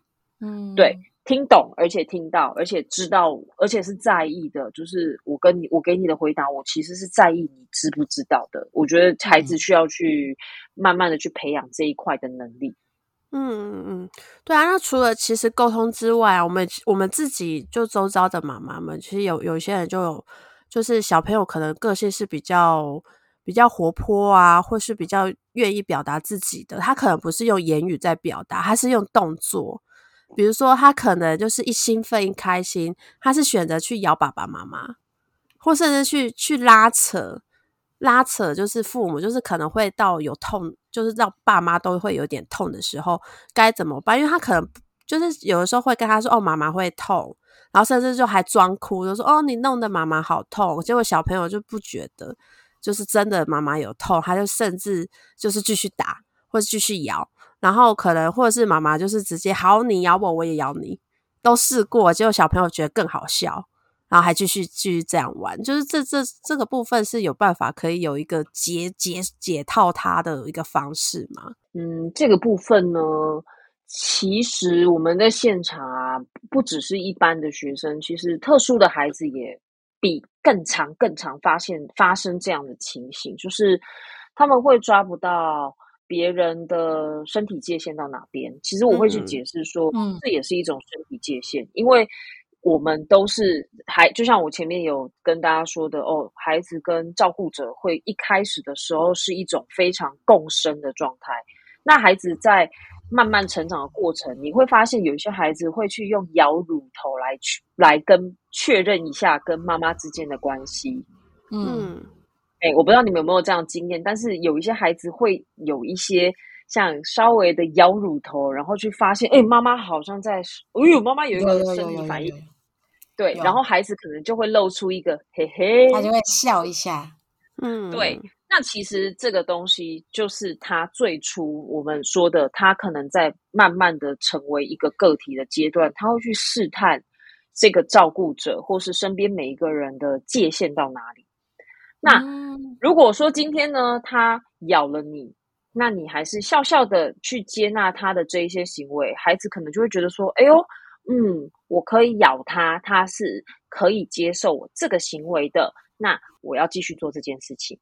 嗯，对，听懂，而且听到，而且知道，而且是在意的。就是我跟你，我给你的回答，我其实是在意你知不知道的。我觉得孩子嗯需要去慢慢的去培养这一块的能力。嗯嗯嗯，对啊。那除了其实沟通之外啊，我们我们自己就周遭的妈妈们，其实有有一些人就有，就是小朋友可能个性是比较比较活泼啊，或是比较愿意表达自己的。他可能不是用言语在表达，他是用动作。比如说，他可能就是一兴奋、一开心，他是选择去咬爸爸妈妈，或甚至去去拉扯。拉扯就是父母，就是可能会到有痛，就是让爸妈都会有点痛的时候，该怎么办？因为他可能就是有的时候会跟他说：“哦，妈妈会痛。”然后甚至就还装哭，就说：“哦，你弄得妈妈好痛。”结果小朋友就不觉得，就是真的妈妈有痛，他就甚至就是继续打或者继续咬，然后可能或者是妈妈就是直接好，你咬我，我也咬你，都试过，结果小朋友觉得更好笑。然后还继续继续这样玩，就是这这这个部分是有办法可以有一个解解解套它的一个方式吗？嗯，这个部分呢，其实我们在现场啊，不只是一般的学生，其实特殊的孩子也比更常更常发现发生这样的情形，就是他们会抓不到别人的身体界限到哪边。其实我会去解释说，嗯这也是一种身体界限，因为我们都是孩，就像我前面有跟大家说的哦，孩子跟照顾者会一开始的时候是一种非常共生的状态。那孩子在慢慢成长的过程，你会发现有一些孩子会去用咬乳头来去来跟确认一下跟妈妈之间的关系。嗯嗯哎，我不知道你们有没有这样经验，但是有一些孩子会有一些像稍微的咬乳头，然后去发现，哎，妈妈好像在，哎呦，妈妈有一个生理反应，，对，然后孩子可能就会露出一个嘿嘿，他就会笑一下。嗯，对，那其实这个东西就是他最初我们说的，他可能在慢慢的成为一个个体的阶段，他会去试探这个照顾者或是身边每一个人的界限到哪里。那嗯如果说今天呢，他咬了你，那你还是笑笑的去接纳他的这一些行为，孩子可能就会觉得说，哎呦，嗯，我可以咬他，他是可以接受我这个行为的，那我要继续做这件事情。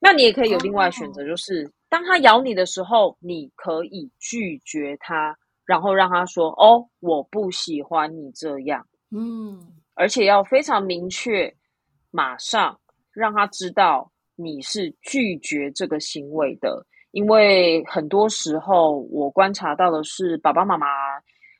那你也可以有另外选择，就是、当他咬你的时候，你可以拒绝他，然后让他说，哦，我不喜欢你这样。嗯而且要非常明确，马上让他知道你是拒绝这个行为的。因为很多时候，我观察到的是，爸爸妈妈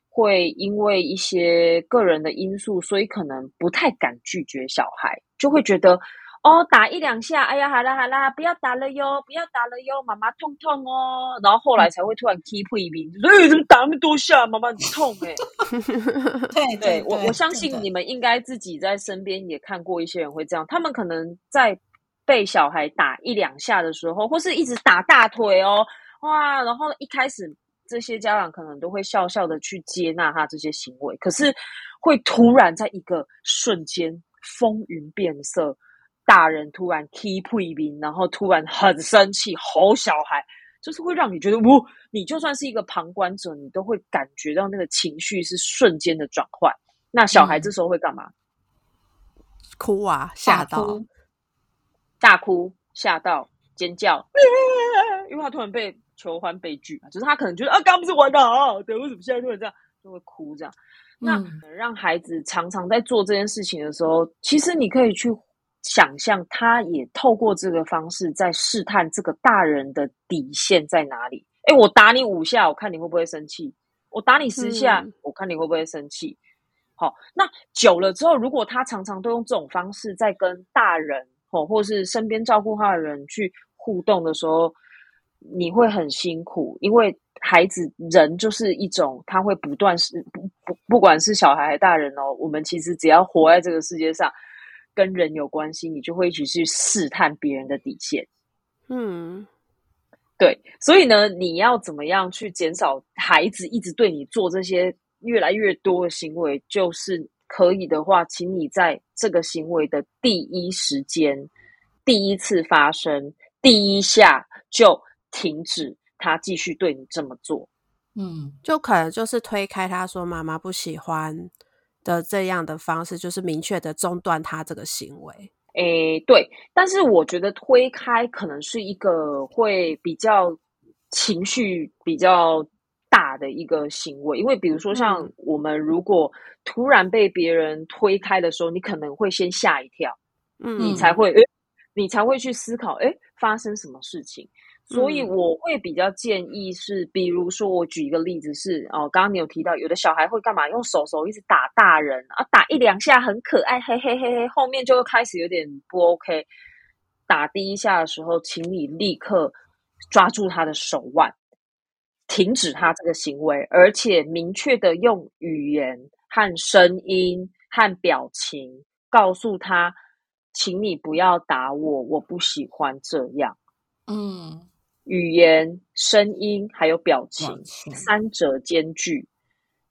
会因为一些个人的因素，所以可能不太敢拒绝小孩，就会觉得哦，打一两下，哎呀，好啦好啦，不要打了哟，不要打了哟，妈妈痛痛哦。然后后来才会突然 keep 一名，就说哎，怎么打那么多下，妈妈很痛哎、对对我，我相信你们应该自己在身边也看过一些人会这样，他们可能在被小孩打一两下的时候，或是一直打大腿哦，哇，然后一开始这些家长可能都会笑笑的去接纳他这些行为，可是会突然在一个瞬间风云变色，大人突然 keep 一兵，然后突然很生气吼小孩。就是会让你觉得，我你就算是一个旁观者，你都会感觉到那个情绪是瞬间的转换。那小孩嗯这时候会干嘛？哭啊，吓到，大哭、吓到、尖叫，因为他突然被求欢被拒嘛，就是他可能觉得啊，刚刚不是玩的好，对，为什么现在突然这样，就会哭这样。那、嗯让孩子常常在做这件事情的时候，其实你可以去想象，他也透过这个方式在试探这个大人的底线在哪里。诶，我打你五下，我看你会不会生气；我打你十下，嗯我看你会不会生气。好，那久了之后，如果他常常都用这种方式在跟大人哦，或是身边照顾他的人去互动的时候，你会很辛苦，因为孩子人就是一种他会不断是不不不管是小孩还是大人哦，我们其实只要活在这个世界上，跟人有关系，你就会一起去试探别人的底线。嗯对，所以呢，你要怎么样去减少孩子一直对你做这些越来越多的行为？就是可以的话，请你在这个行为的第一时间、第一次发生、第一下就停止他继续对你这么做。嗯就可能就是推开他说妈妈不喜欢的这样的方式，就是明确的中断他这个行为。诶，对，但是我觉得推开可能是一个会比较情绪比较大的一个行为，因为比如说像嗯我们如果突然被别人推开的时候，你可能会先吓一跳，嗯，你才会诶，你才会去思考，诶，发生什么事情。所以嗯我会比较建议是，比如说我举一个例子是，哦，刚刚你有提到，有的小孩会干嘛？用手手一直打大人啊，打一两下很可爱，嘿嘿嘿嘿，后面就会开始有点不 OK。打第一下的时候，请你立刻抓住他的手腕，停止他这个行为，而且明确的用语言和声音和表情告诉他，请你不要打我，我不喜欢这样。嗯，语言、声音还有表情三者兼具。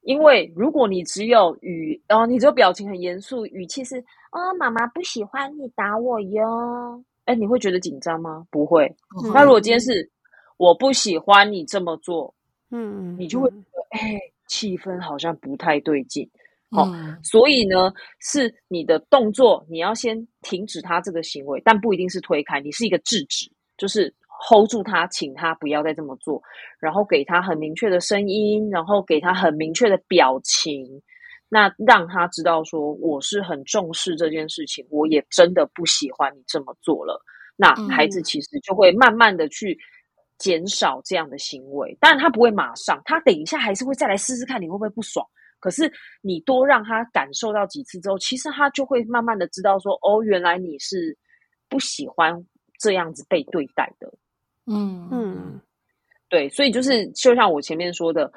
因为如果你只有语，哦，你只有表情很严肃，语气是哦，妈妈不喜欢你打我哟，哎，你会觉得紧张吗？不会。那如果今天是我不喜欢你这么做，嗯，你就会觉嗯得哎，气氛好像不太对劲。好嗯所以呢，是你的动作，你要先停止他这个行为，但不一定是推开，你是一个制止，就是 hold 住他，请他不要再这么做，然后给他很明确的声音，然后给他很明确的表情，那让他知道说我是很重视这件事情，我也真的不喜欢你这么做了。那孩子其实就会慢慢的去减少这样的行为，但他不会马上，他等一下还是会再来试试看你会不会不爽。可是你多让他感受到几次之后，其实他就会慢慢的知道说，哦，原来你是不喜欢这样子被对待的。嗯嗯对，所以就是就像我前面说的，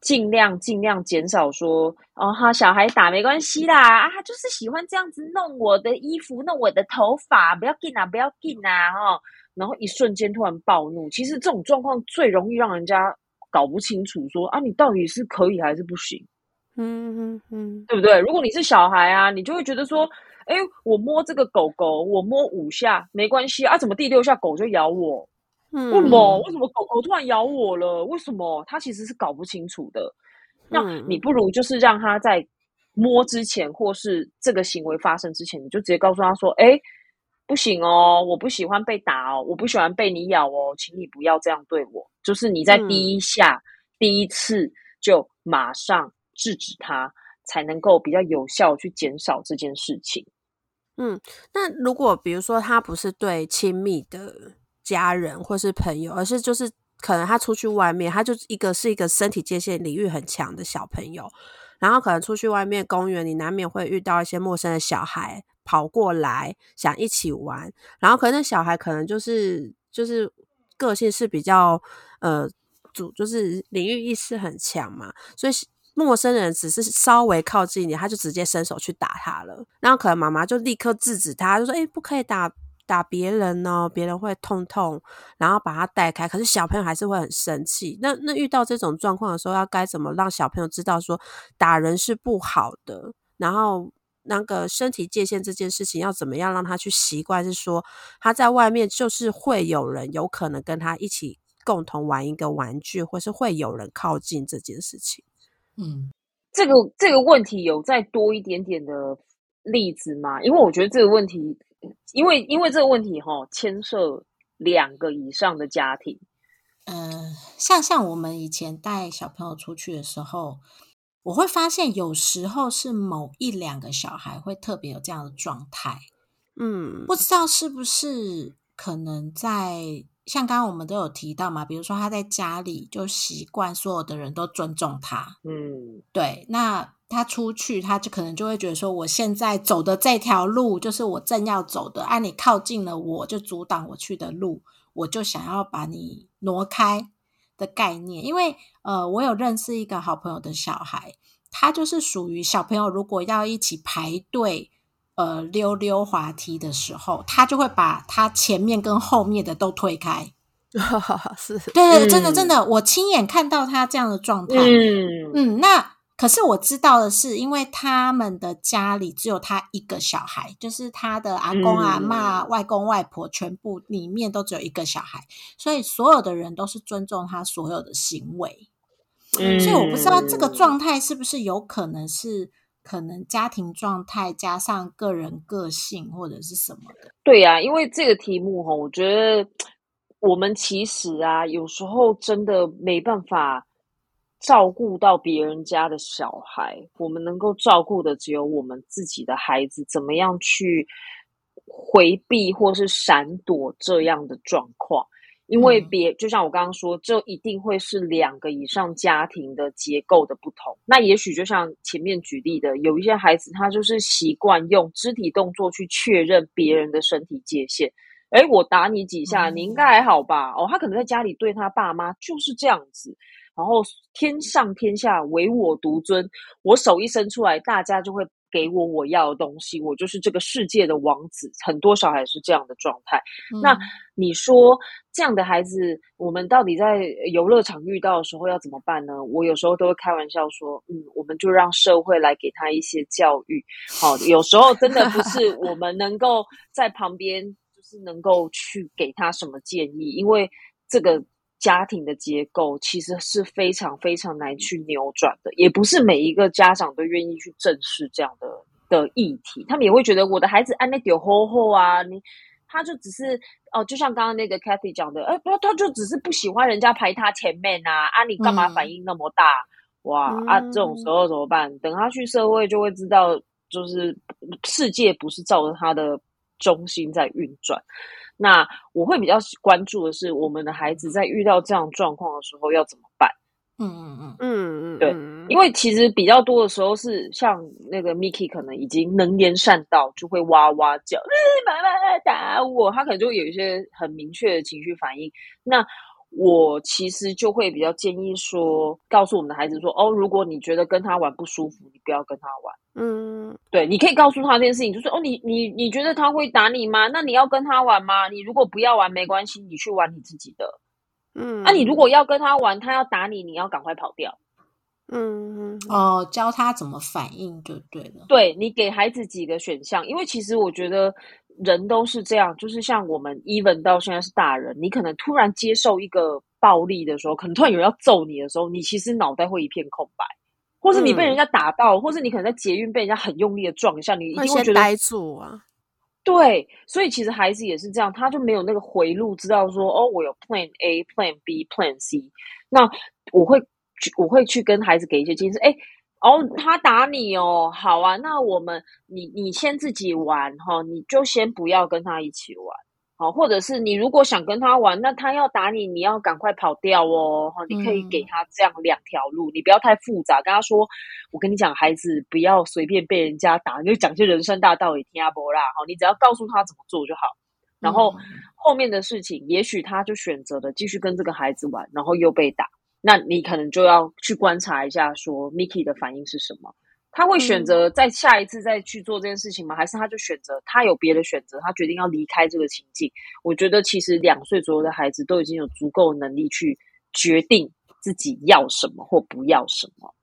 尽量尽量减少说，哦哈，小孩打没关系啦，啊，他就是喜欢这样子弄我的衣服，弄我的头发，不要紧啊，不要紧啊，哈，然后一瞬间突然暴怒，其实这种状况最容易让人家搞不清楚，说啊，你到底是可以还是不行，嗯嗯嗯，对不对？如果你是小孩啊，你就会觉得说，哎，我摸这个狗狗，我摸五下没关系啊，怎么第六下狗就咬我？嗯为什么？为什么狗狗突然咬我了？为什么？它其实是搞不清楚的。那嗯你不如就是让它在摸之前，或是这个行为发生之前，你就直接告诉他说：“哎，不行哦，我不喜欢被打哦，我不喜欢被你咬哦，请你不要这样对我。”就是你在第一下、第一次就马上制止它，才能够比较有效去减少这件事情。嗯，那如果比如说他不是对亲密的家人或是朋友，而是就是可能他出去外面，他就一个是一个身体界限领域很强的小朋友，然后可能出去外面公园，你难免会遇到一些陌生的小孩跑过来想一起玩，然后可能小孩可能就是就是个性是比较呃主就是领域意识很强嘛，所以陌生人只是稍微靠近你，他就直接伸手去打他了。然后可能妈妈就立刻制止他，就说：“哎、不可以打打别人呢，别人会痛痛。”然后把他带开。可是小朋友还是会很生气。那那遇到这种状况的时候，要该怎么让小朋友知道说打人是不好的？然后那个身体界限这件事情要怎么样让他去习惯？是说他在外面就是会有人有可能跟他一起共同玩一个玩具，或是会有人靠近这件事情。嗯这个这个问题有再多一点点的例子吗？因为我觉得这个问题，因为因为这个问题哈、牵涉两个以上的家庭。嗯，像像我们以前带小朋友出去的时候，我会发现有时候是某一两个小孩会特别有这样的状态，嗯不知道是不是可能在像刚刚我们都有提到嘛，比如说他在家里就习惯所有的人都尊重他，嗯对，那他出去，他就可能就会觉得说，我现在走的这条路就是我正要走的，啊，你靠近了我就阻挡我去的路，我就想要把你挪开的概念。因为呃，我有认识一个好朋友的小孩，他就是属于小朋友如果要一起排队。呃，溜溜滑梯的时候，他就会把他前面跟后面的都推开。是，对对，真的嗯真的，我亲眼看到他这样的状态。嗯嗯，那可是我知道的是，因为他们的家里只有他一个小孩，就是他的阿公、阿嬷、外公、外婆，全部里面都只有一个小孩，所以所有的人都是尊重他所有的行为。嗯所以我不知道这个状态是不是有可能是可能家庭状态加上个人个性或者是什么的。对呀、因为这个题目哈，我觉得我们其实啊，有时候真的没办法照顾到别人家的小孩，我们能够照顾的只有我们自己的孩子，怎么样去回避或是闪躲这样的状况。因为嗯别，就像我刚刚说，这一定会是两个以上家庭的结构的不同。那也许就像前面举例的，有一些孩子他就是习惯用肢体动作去确认别人的身体界限。诶，我打你几下，你应该还好吧？哦，他可能在家里对他爸妈就是这样子，然后天上天下唯我独尊，我手一伸出来，大家就会给我我要的东西，我就是这个世界的王子。很多小孩是这样的状态。那嗯你说这样的孩子，我们到底在游乐场遇到的时候要怎么办呢？我有时候都会开玩笑说，嗯，我们就让社会来给他一些教育。好、有时候真的不是 我们能够在旁边，就是能够去给他什么建议，因为这个家庭的结构其实是非常非常难去扭转的，也不是每一个家长都愿意去正视这样的的议题，他们也会觉得我的孩子安那丢吼吼啊，你他就只是哦，就像刚刚那个 Kathy 讲的，哎，不，他就只是不喜欢人家排他前面呐，啊，你干嘛反应那么大？哇啊，这种时候怎么办？等他去社会就会知道，就是世界不是照着他的中心在运转。那我会比较关注的是，我们的孩子在遇到这样状况的时候要怎么办？嗯嗯嗯嗯嗯，对，因为其实比较多的时候是像那个 Miki 可能已经能言善道，就会哇哇叫，妈妈打我，他可能就会有一些很明确的情绪反应。那我其实就会比较建议说，告诉我们的孩子说，哦，如果你觉得跟他玩不舒服，你不要跟他玩。嗯，对，你可以告诉他这件事情，就是哦，你你你觉得他会打你吗？那你要跟他玩吗？你如果不要玩没关系，你去玩你自己的。嗯，那你如果要跟他玩，他要打你，你要赶快跑掉。嗯哦，教他怎么反应就对了。对你给孩子几个选项，因为其实我觉得人都是这样，就是像我们 even 到现在是大人，你可能突然接受一个暴力的时候，可能突然有人要揍你的时候，你其实脑袋会一片空白，或是你被人家打到，或是你可能在捷运被人家很用力的撞一下，你一定会觉得呆住啊。对，所以其实孩子也是这样，他就没有那个回路，知道说哦，我有 Plan A、Plan B、Plan C。那我会去，我会去跟孩子给一些建议，哎，哦，他打你哦，好啊，那我们你你先自己玩哈，你就先不要跟他一起玩。好，或者是你如果想跟他玩，那他要打你，你要赶快跑掉哦。哈，你可以给他这样两条路，你不要太复杂，跟他说，我跟你讲，孩子不要随便被人家打，你就讲些人生大道理，听阿伯啦。哈，你只要告诉他怎么做就好。然后后面的事情，也许他就选择了继续跟这个孩子玩，然后又被打，那你可能就要去观察一下，说 Miki 的反应是什么。他会选择在下一次再去做这件事情吗？还是他就选择他有别的选择，他决定要离开这个情境？我觉得其实两岁左右的孩子都已经有足够能力去决定自己要什么或不要什么。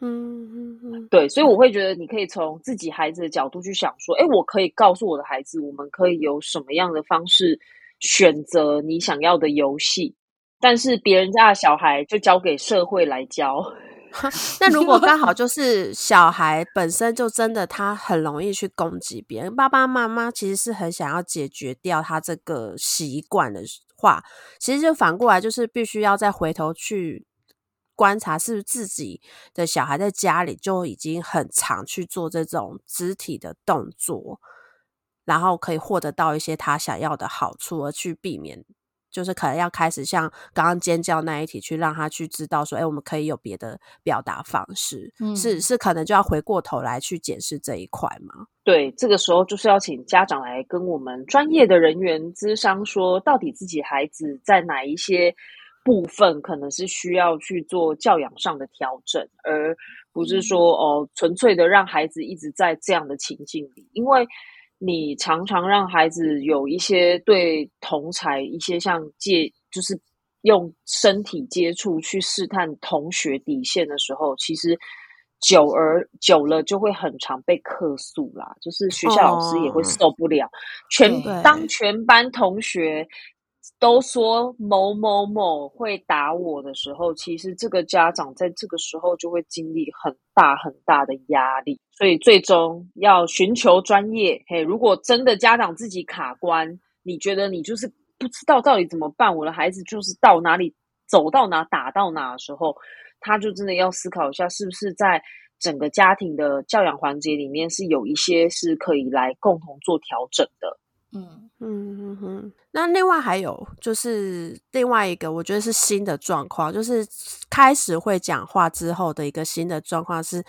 嗯嗯嗯，对，所以我会觉得你可以从自己孩子的角度去想说，哎，我可以告诉我的孩子，我们可以有什么样的方式选择你想要的游戏，但是别人家的小孩就交给社会来教。那如果刚好就是小孩本身就真的他很容易去攻击别人，爸爸妈妈其实是很想要解决掉他这个习惯的话，其实就反过来就是必须要再回头去观察，是不是自己的小孩在家里就已经很常去做这种肢体的动作，然后可以获得到一些他想要的好处，而去避免。就是可能要开始像刚刚尖叫那一题，去让他去知道说，哎，我们可以有别的表达方式，是是，可能就要回过头来去检视这一块吗？对，这个时候就是要请家长来跟我们专业的人员咨商，说到底自己孩子在哪一些部分可能是需要去做教养上的调整，而不是说哦，纯粹的让孩子一直在这样的情境里，因为。你常常让孩子有一些对同才一些像借，就是用身体接触去试探同学底线的时候，其实久而久了就会很常被客诉啦。就是学校老师也会受不了，全当全班同学都说某某某会打我的时候，其实这个家长在这个时候就会经历很大很大的压力。所以最终要寻求专业。嘿，如果真的家长自己卡关，你觉得你就是不知道到底怎么办？我的孩子就是到哪里走到哪打到哪的时候，他就真的要思考一下，是不是在整个家庭的教养环节里面是有一些是可以来共同做调整的。嗯嗯嗯嗯。那另外还有就是另外一个，我觉得是新的状况，就是开始会讲话之后的一个新的状况是。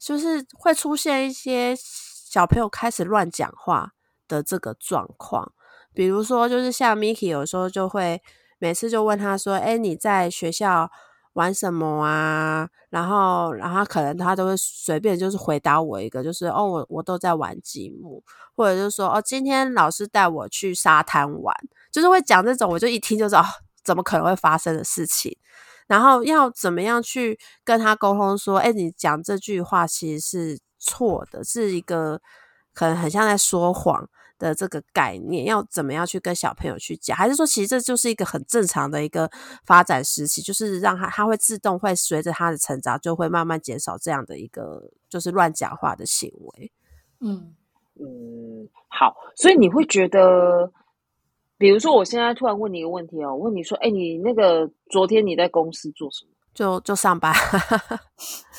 就是会出现一些小朋友开始乱讲话的这个状况，比如说，就是像 Miki 有时候就会每次就问他说：“哎，你在学校玩什么啊？”然后，然后可能他都会随便就是回答我一个，就是“哦，我我都在玩积木”，或者就是说“哦，今天老师带我去沙滩玩”，就是会讲这种，我就一听就知道怎么可能会发生的事情。然后要怎么样去跟他沟通？说，哎，你讲这句话其实是错的，是一个可能很像在说谎的这个概念。要怎么样去跟小朋友去讲？还是说，其实这就是一个很正常的一个发展时期，就是让他他会自动会随着他的成长，就会慢慢减少这样的一个就是乱讲话的行为。嗯嗯，好，所以你会觉得，比如说我现在突然问你一个问题哦，问你说，哎，你那个昨天你在公司做什么？就就上班。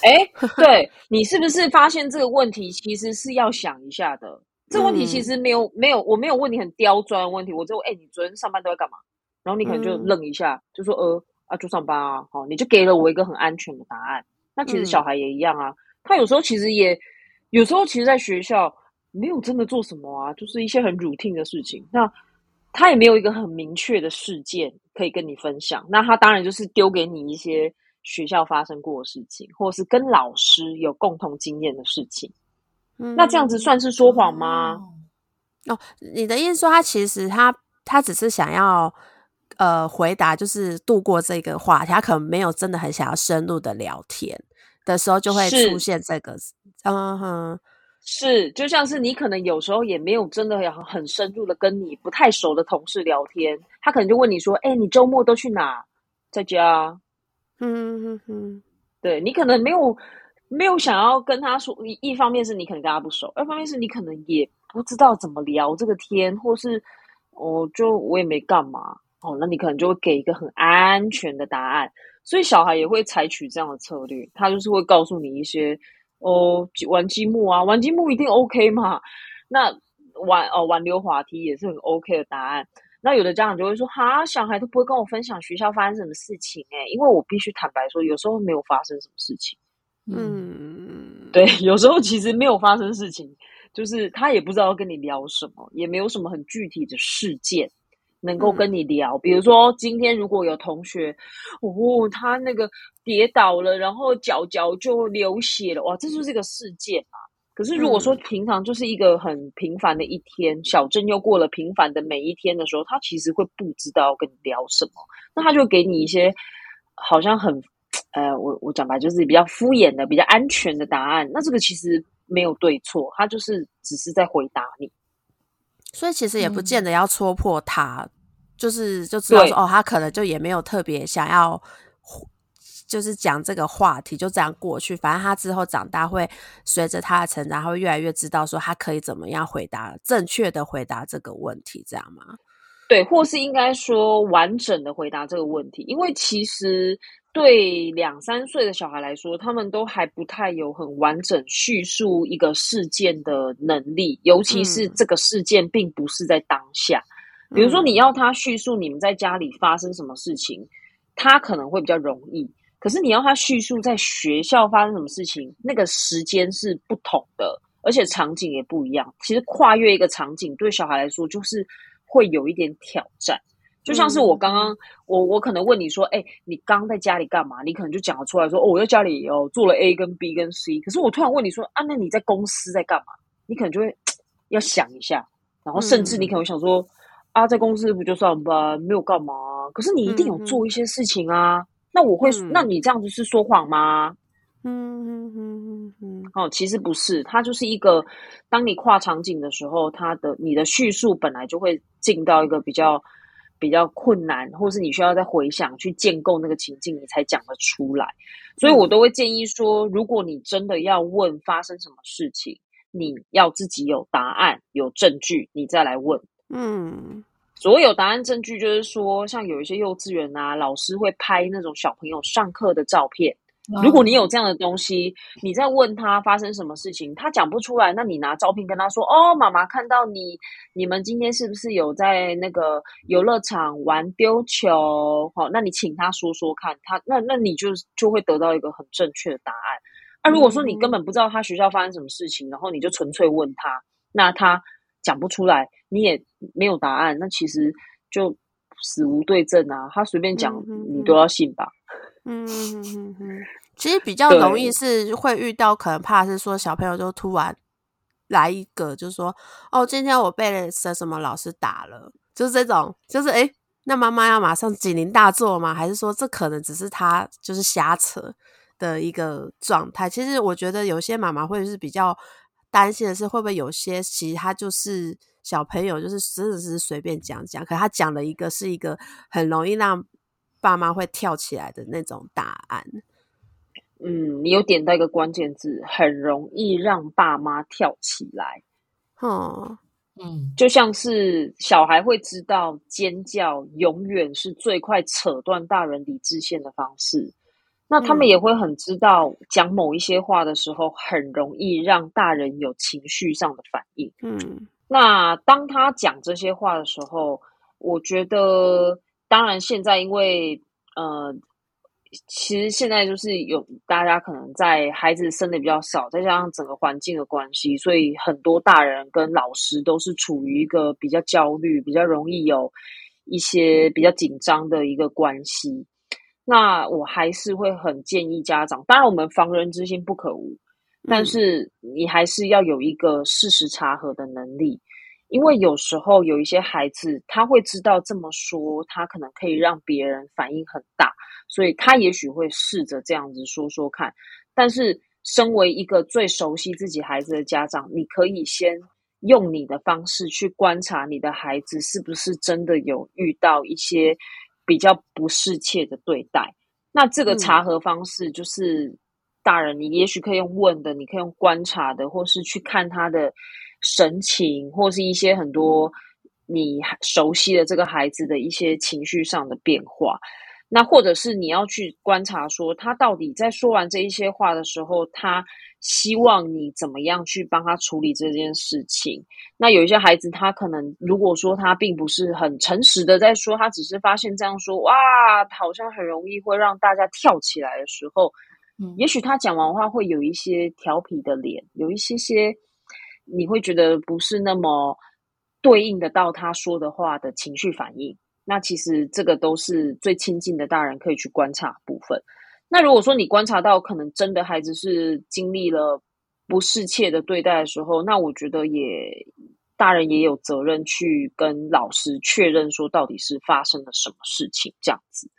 哎，对你是不是发现这个问题其实是要想一下的？这问题其实没有没有，我没有问你很刁钻的问题，我就哎，你昨天上班都在干嘛？然后你可能就愣一下，就说呃啊，就上班啊，好，你就给了我一个很安全的答案。那其实小孩也一样啊，他有时候其实也有时候其实在学校。没有真的做什么啊，就是一些很 routine 的事情。那他也没有一个很明确的事件可以跟你分享。那他当然就是丢给你一些学校发生过的事情，或者是跟老师有共同经验的事情。那这样子算是说谎吗？哦，你的意思说他其实他他只是想要呃回答，就是度过这个话题，他可能没有真的很想要深入的聊天的时候，就会出现这个嗯哼。是，就像是你可能有时候也没有真的要很深入的跟你不太熟的同事聊天，他可能就问你说：“哎，你周末都去哪？在家？”嗯嗯嗯，对你可能没有没有想要跟他说，一一方面是你可能跟他不熟，二方面是你可能也不知道怎么聊这个天，或是哦，就我也没干嘛哦，那你可能就会给一个很安全的答案，所以小孩也会采取这样的策略，他就是会告诉你一些。哦，玩积木啊，玩积木一定 OK 嘛？那玩哦，玩溜滑梯也是很 OK 的答案。那有的家长就会说：“哈，小孩都不会跟我分享学校发生什么事情哎，因为我必须坦白说，有时候没有发生什么事情。”嗯，对，有时候其实没有发生事情，就是他也不知道跟你聊什么，也没有什么很具体的事件。能够跟你聊，比如说今天如果有同学，哦，他那个跌倒了，然后脚脚就流血了，哇，这就是个事件嘛。可是如果说平常就是一个很平凡的一天，小镇又过了平凡的每一天的时候，他其实会不知道跟你聊什么，那他就给你一些好像很，呃，我我讲白就是比较敷衍的、比较安全的答案。那这个其实没有对错，他就是只是在回答你。所以其实也不见得要戳破他，就是就知道说哦，他可能就也没有特别想要，就是讲这个话题，就这样过去。反正他之后长大会随着他的成长，他会越来越知道说他可以怎么样回答正确的回答这个问题，这样吗？对，或是应该说完整的回答这个问题，因为其实。对两三岁的小孩来说，他们都还不太有很完整叙述一个事件的能力，尤其是这个事件并不是在当下。比如说，你要他叙述你们在家里发生什么事情，他可能会比较容易；可是你要他叙述在学校发生什么事情，那个时间是不同的，而且场景也不一样。其实跨越一个场景，对小孩来说就是会有一点挑战。就像是我刚刚，我我可能问你说，哎，你刚在家里干嘛？你可能就讲得出来说，哦，我在家里哦做了 A 跟 B 跟 C。可是我突然问你说，啊，那你在公司在干嘛？你可能就会要想一下，然后甚至你可能想说，啊，在公司不就上班，没有干嘛？可是你一定有做一些事情啊。那我会，那你这样子是说谎吗？嗯嗯嗯嗯哦，其实不是，它就是一个，当你跨场景的时候，它的你的叙述本来就会进到一个比较。比较困难，或是你需要再回想去建构那个情境，你才讲得出来。所以我都会建议说，如果你真的要问发生什么事情，你要自己有答案、有证据，你再来问。嗯，所有答案证据就是说，像有一些幼稚园啊，老师会拍那种小朋友上课的照片。如果你有这样的东西，你在问他发生什么事情，他讲不出来，那你拿照片跟他说：“哦，妈妈看到你，你们今天是不是有在那个游乐场玩丢球？好，那你请他说说看，他那那你就就会得到一个很正确的答案。那如果说你根本不知道他学校发生什么事情，然后你就纯粹问他，那他讲不出来，你也没有答案，那其实就死无对证啊，他随便讲你都要信吧。”嗯嗯嗯嗯，其实比较容易是会遇到，可能怕是说小朋友就突然来一个，就是说哦，今天我被什什么老师打了，就是这种，就是哎，那妈妈要马上警铃大作吗？还是说这可能只是他就是瞎扯的一个状态？其实我觉得有些妈妈会是比较担心的是，会不会有些其实他就是小朋友，就是真的是随便讲讲，可他讲的一个是一个很容易让。爸妈会跳起来的那种答案，嗯，你有点到一个关键字，很容易让爸妈跳起来。哦，嗯，就像是小孩会知道尖叫永远是最快扯断大人理智线的方式，那他们嗯。也会很知道讲某一些话的时候，很容易让大人有情绪上的反应。嗯。那当他讲这些话的时候，我觉得，当然现在因为呃，其实现在就是有大家可能在孩子生的比较少，再加上整个环境的关系，所以很多大人跟老师都是处于一个比较焦虑、比较容易有一些比较紧张的一个关系。那我还是会很建议家长，当然我们防人之心不可无，但嗯是你还是要有一个事实查核的能力，因为有时候有一些孩子他会知道这么说，他可能可以让别人反应很大，所以他也许会试着这样子说说看。但是，身为一个最熟悉自己孩子的家长，你可以先用你的方式去观察你的孩子是不是真的有遇到一些比较不适切的对待。那这个嗯查核方式就是大人，你也许可以用问的，你可以用观察的，或是去看他的神情，或是一些很多你熟悉的这个孩子的一些情绪上的变化。那或者是你要去观察说，他到底在说完这一些话的时候，他希望你怎么样去帮他处理这件事情。那有一些孩子，他可能如果说他并不是很诚实的在说，他只是发现这样说，哇，好像很容易会让大家跳起来的时候，嗯也许他讲完话会有一些调皮的脸，有一些些你会觉得不是那么对应得到他说的话的情绪反应。那其实这个都是最亲近的大人可以去观察部分。那如果说你观察到可能真的孩子是经历了不适切的对待的时候，那我觉得也大人也有责任去跟老师确认说到底是发生了什么事情，这样子。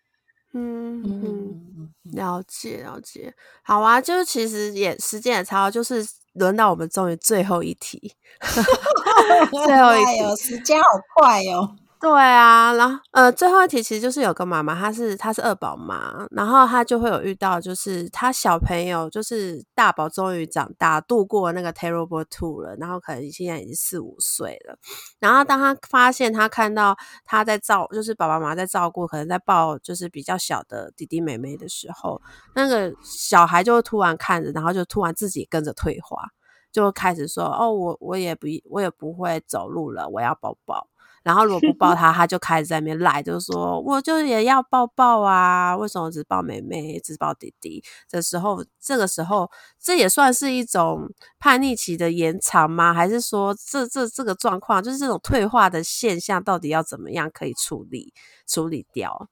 嗯嗯，了解了解。好啊，就是其实也时间也差不多，就是轮到我们终于最后一题。最后一题哎呦，时间好快哦。对啊，然后呃，最后一题其实就是有个妈妈，她是她是二宝妈，然后她就会有遇到，就是她小朋友就是大宝终于长大，度过那个 terrible two 了，然后可能现在已经四五岁了，然后当她发现她看到她在照，就是爸爸妈妈在照顾，可能在抱就是比较小的弟弟妹妹的时候，那个小孩就会突然看着，然后就突然自己跟着退化，就开始说哦，我我也不我也不会走路了，我要抱抱。然后如果不抱 他，他就开始在那边赖，就是说我就也要抱抱啊，为什么只抱妹妹，只抱弟弟？这时候，这个时候，这也算是一种叛逆期的延长吗？还是说这这这个状况，就是这种退化的现象，到底要怎么样可以处理处理掉？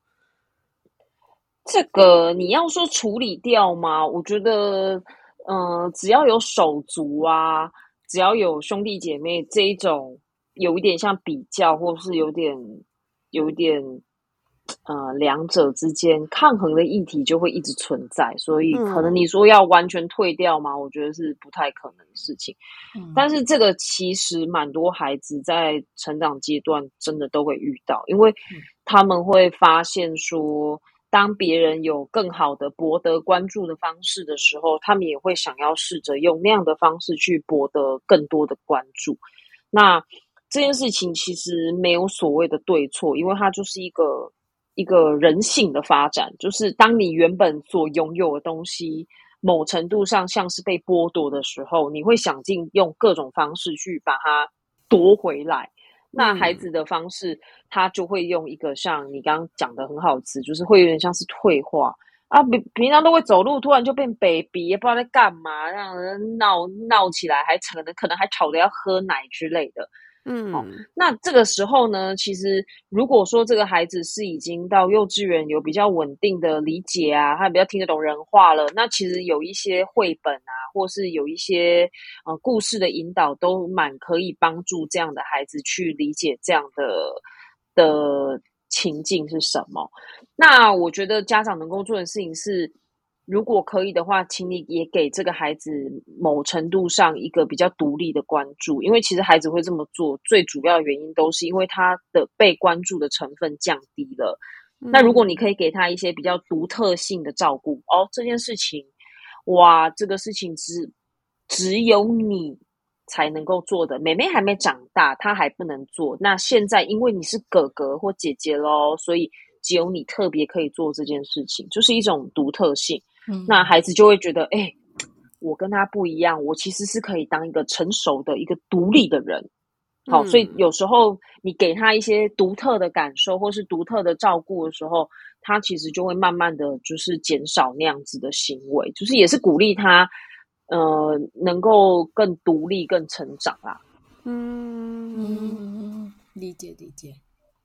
这个你要说处理掉吗？我觉得，嗯、只要有手足啊，只要有兄弟姐妹这一种，有一点像比较，或是有点有一点，呃，两者之间抗衡的议题就会一直存在。所以，可能嗯你说要完全退掉吗？我觉得是不太可能的事情。嗯但是这个其实蛮多孩子在成长阶段真的都会遇到，因为他们会发现说，当别人有更好的博得关注的方式的时候，他们也会想要试着用那样的方式去博得更多的关注。那这件事情其实没有所谓的对错，因为它就是一个一个人性的发展，就是当你原本所拥有的东西。某程度上像是被剥夺的时候，你会想尽用各种方式去把它夺回来。那孩子的方式，他就会用一个像你刚刚讲的很好的词，就是会有点像是退化啊，平平常都会走路，突然就变 baby，也不知道在干嘛，让人闹闹起来，还可能可能还吵着要喝奶之类的。嗯，那这个时候呢，其实如果说这个孩子是已经到幼稚园有比较稳定的理解啊，他比较听得懂人话了，那其实有一些绘本啊，或是有一些呃故事的引导，都蛮可以帮助这样的孩子去理解这样的的情境是什么。那我觉得家长能够做的事情是。如果可以的话，请你也给这个孩子某程度上一个比较独立的关注，因为其实孩子会这么做，最主要的原因都是因为他的被关注的成分降低了。那如果你可以给他一些比较独特性的照顾，哦，这件事情，哇，这个事情只只有你才能够做的。妹妹还没长大，她还不能做。那现在因为你是哥哥或姐姐喽，所以只有你特别可以做这件事情，就是一种独特性。嗯那孩子就会觉得，哎、我跟他不一样，我其实是可以当一个成熟的一个独立的人。好，所以嗯有时候你给他一些独特的感受，或是独特的照顾的时候，他其实就会慢慢的就是减少那样子的行为，就是也是鼓励他，呃，能够更独立、更成长啦。嗯嗯，理解理解。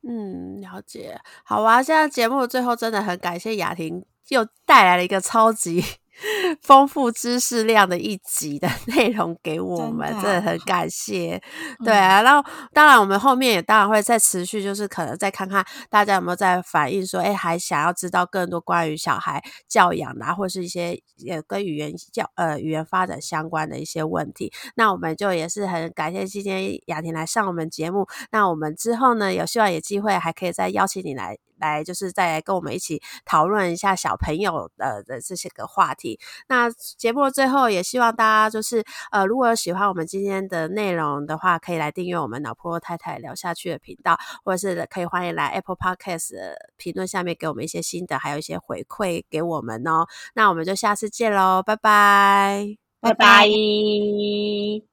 嗯，了解。好啊，现在节目最后真的很感谢雅婷，又带来了一个超级 丰富知识量的一集的内容给我们，真的真的很感谢。嗯对啊，然后当然我们后面也当然会再持续，就是可能再看看大家有没有在反映说，哎，还想要知道更多关于小孩教养啊，或是一些也跟语言教呃语言发展相关的一些问题。那我们就也是很感谢今天雅婷来上我们节目。那我们之后呢，有希望有机会还可以再邀请你来。来，就是再来跟我们一起讨论一下小朋友的的这些个话题。那节目最后，也希望大家就是呃，如果有喜欢我们今天的内容的话，可以来订阅我们脑婆太太聊下去的频道，或者是可以欢迎来 Apple Podcast 评论下面给我们一些心得，还有一些回馈给我们哦。那我们就下次见喽，拜。拜拜拜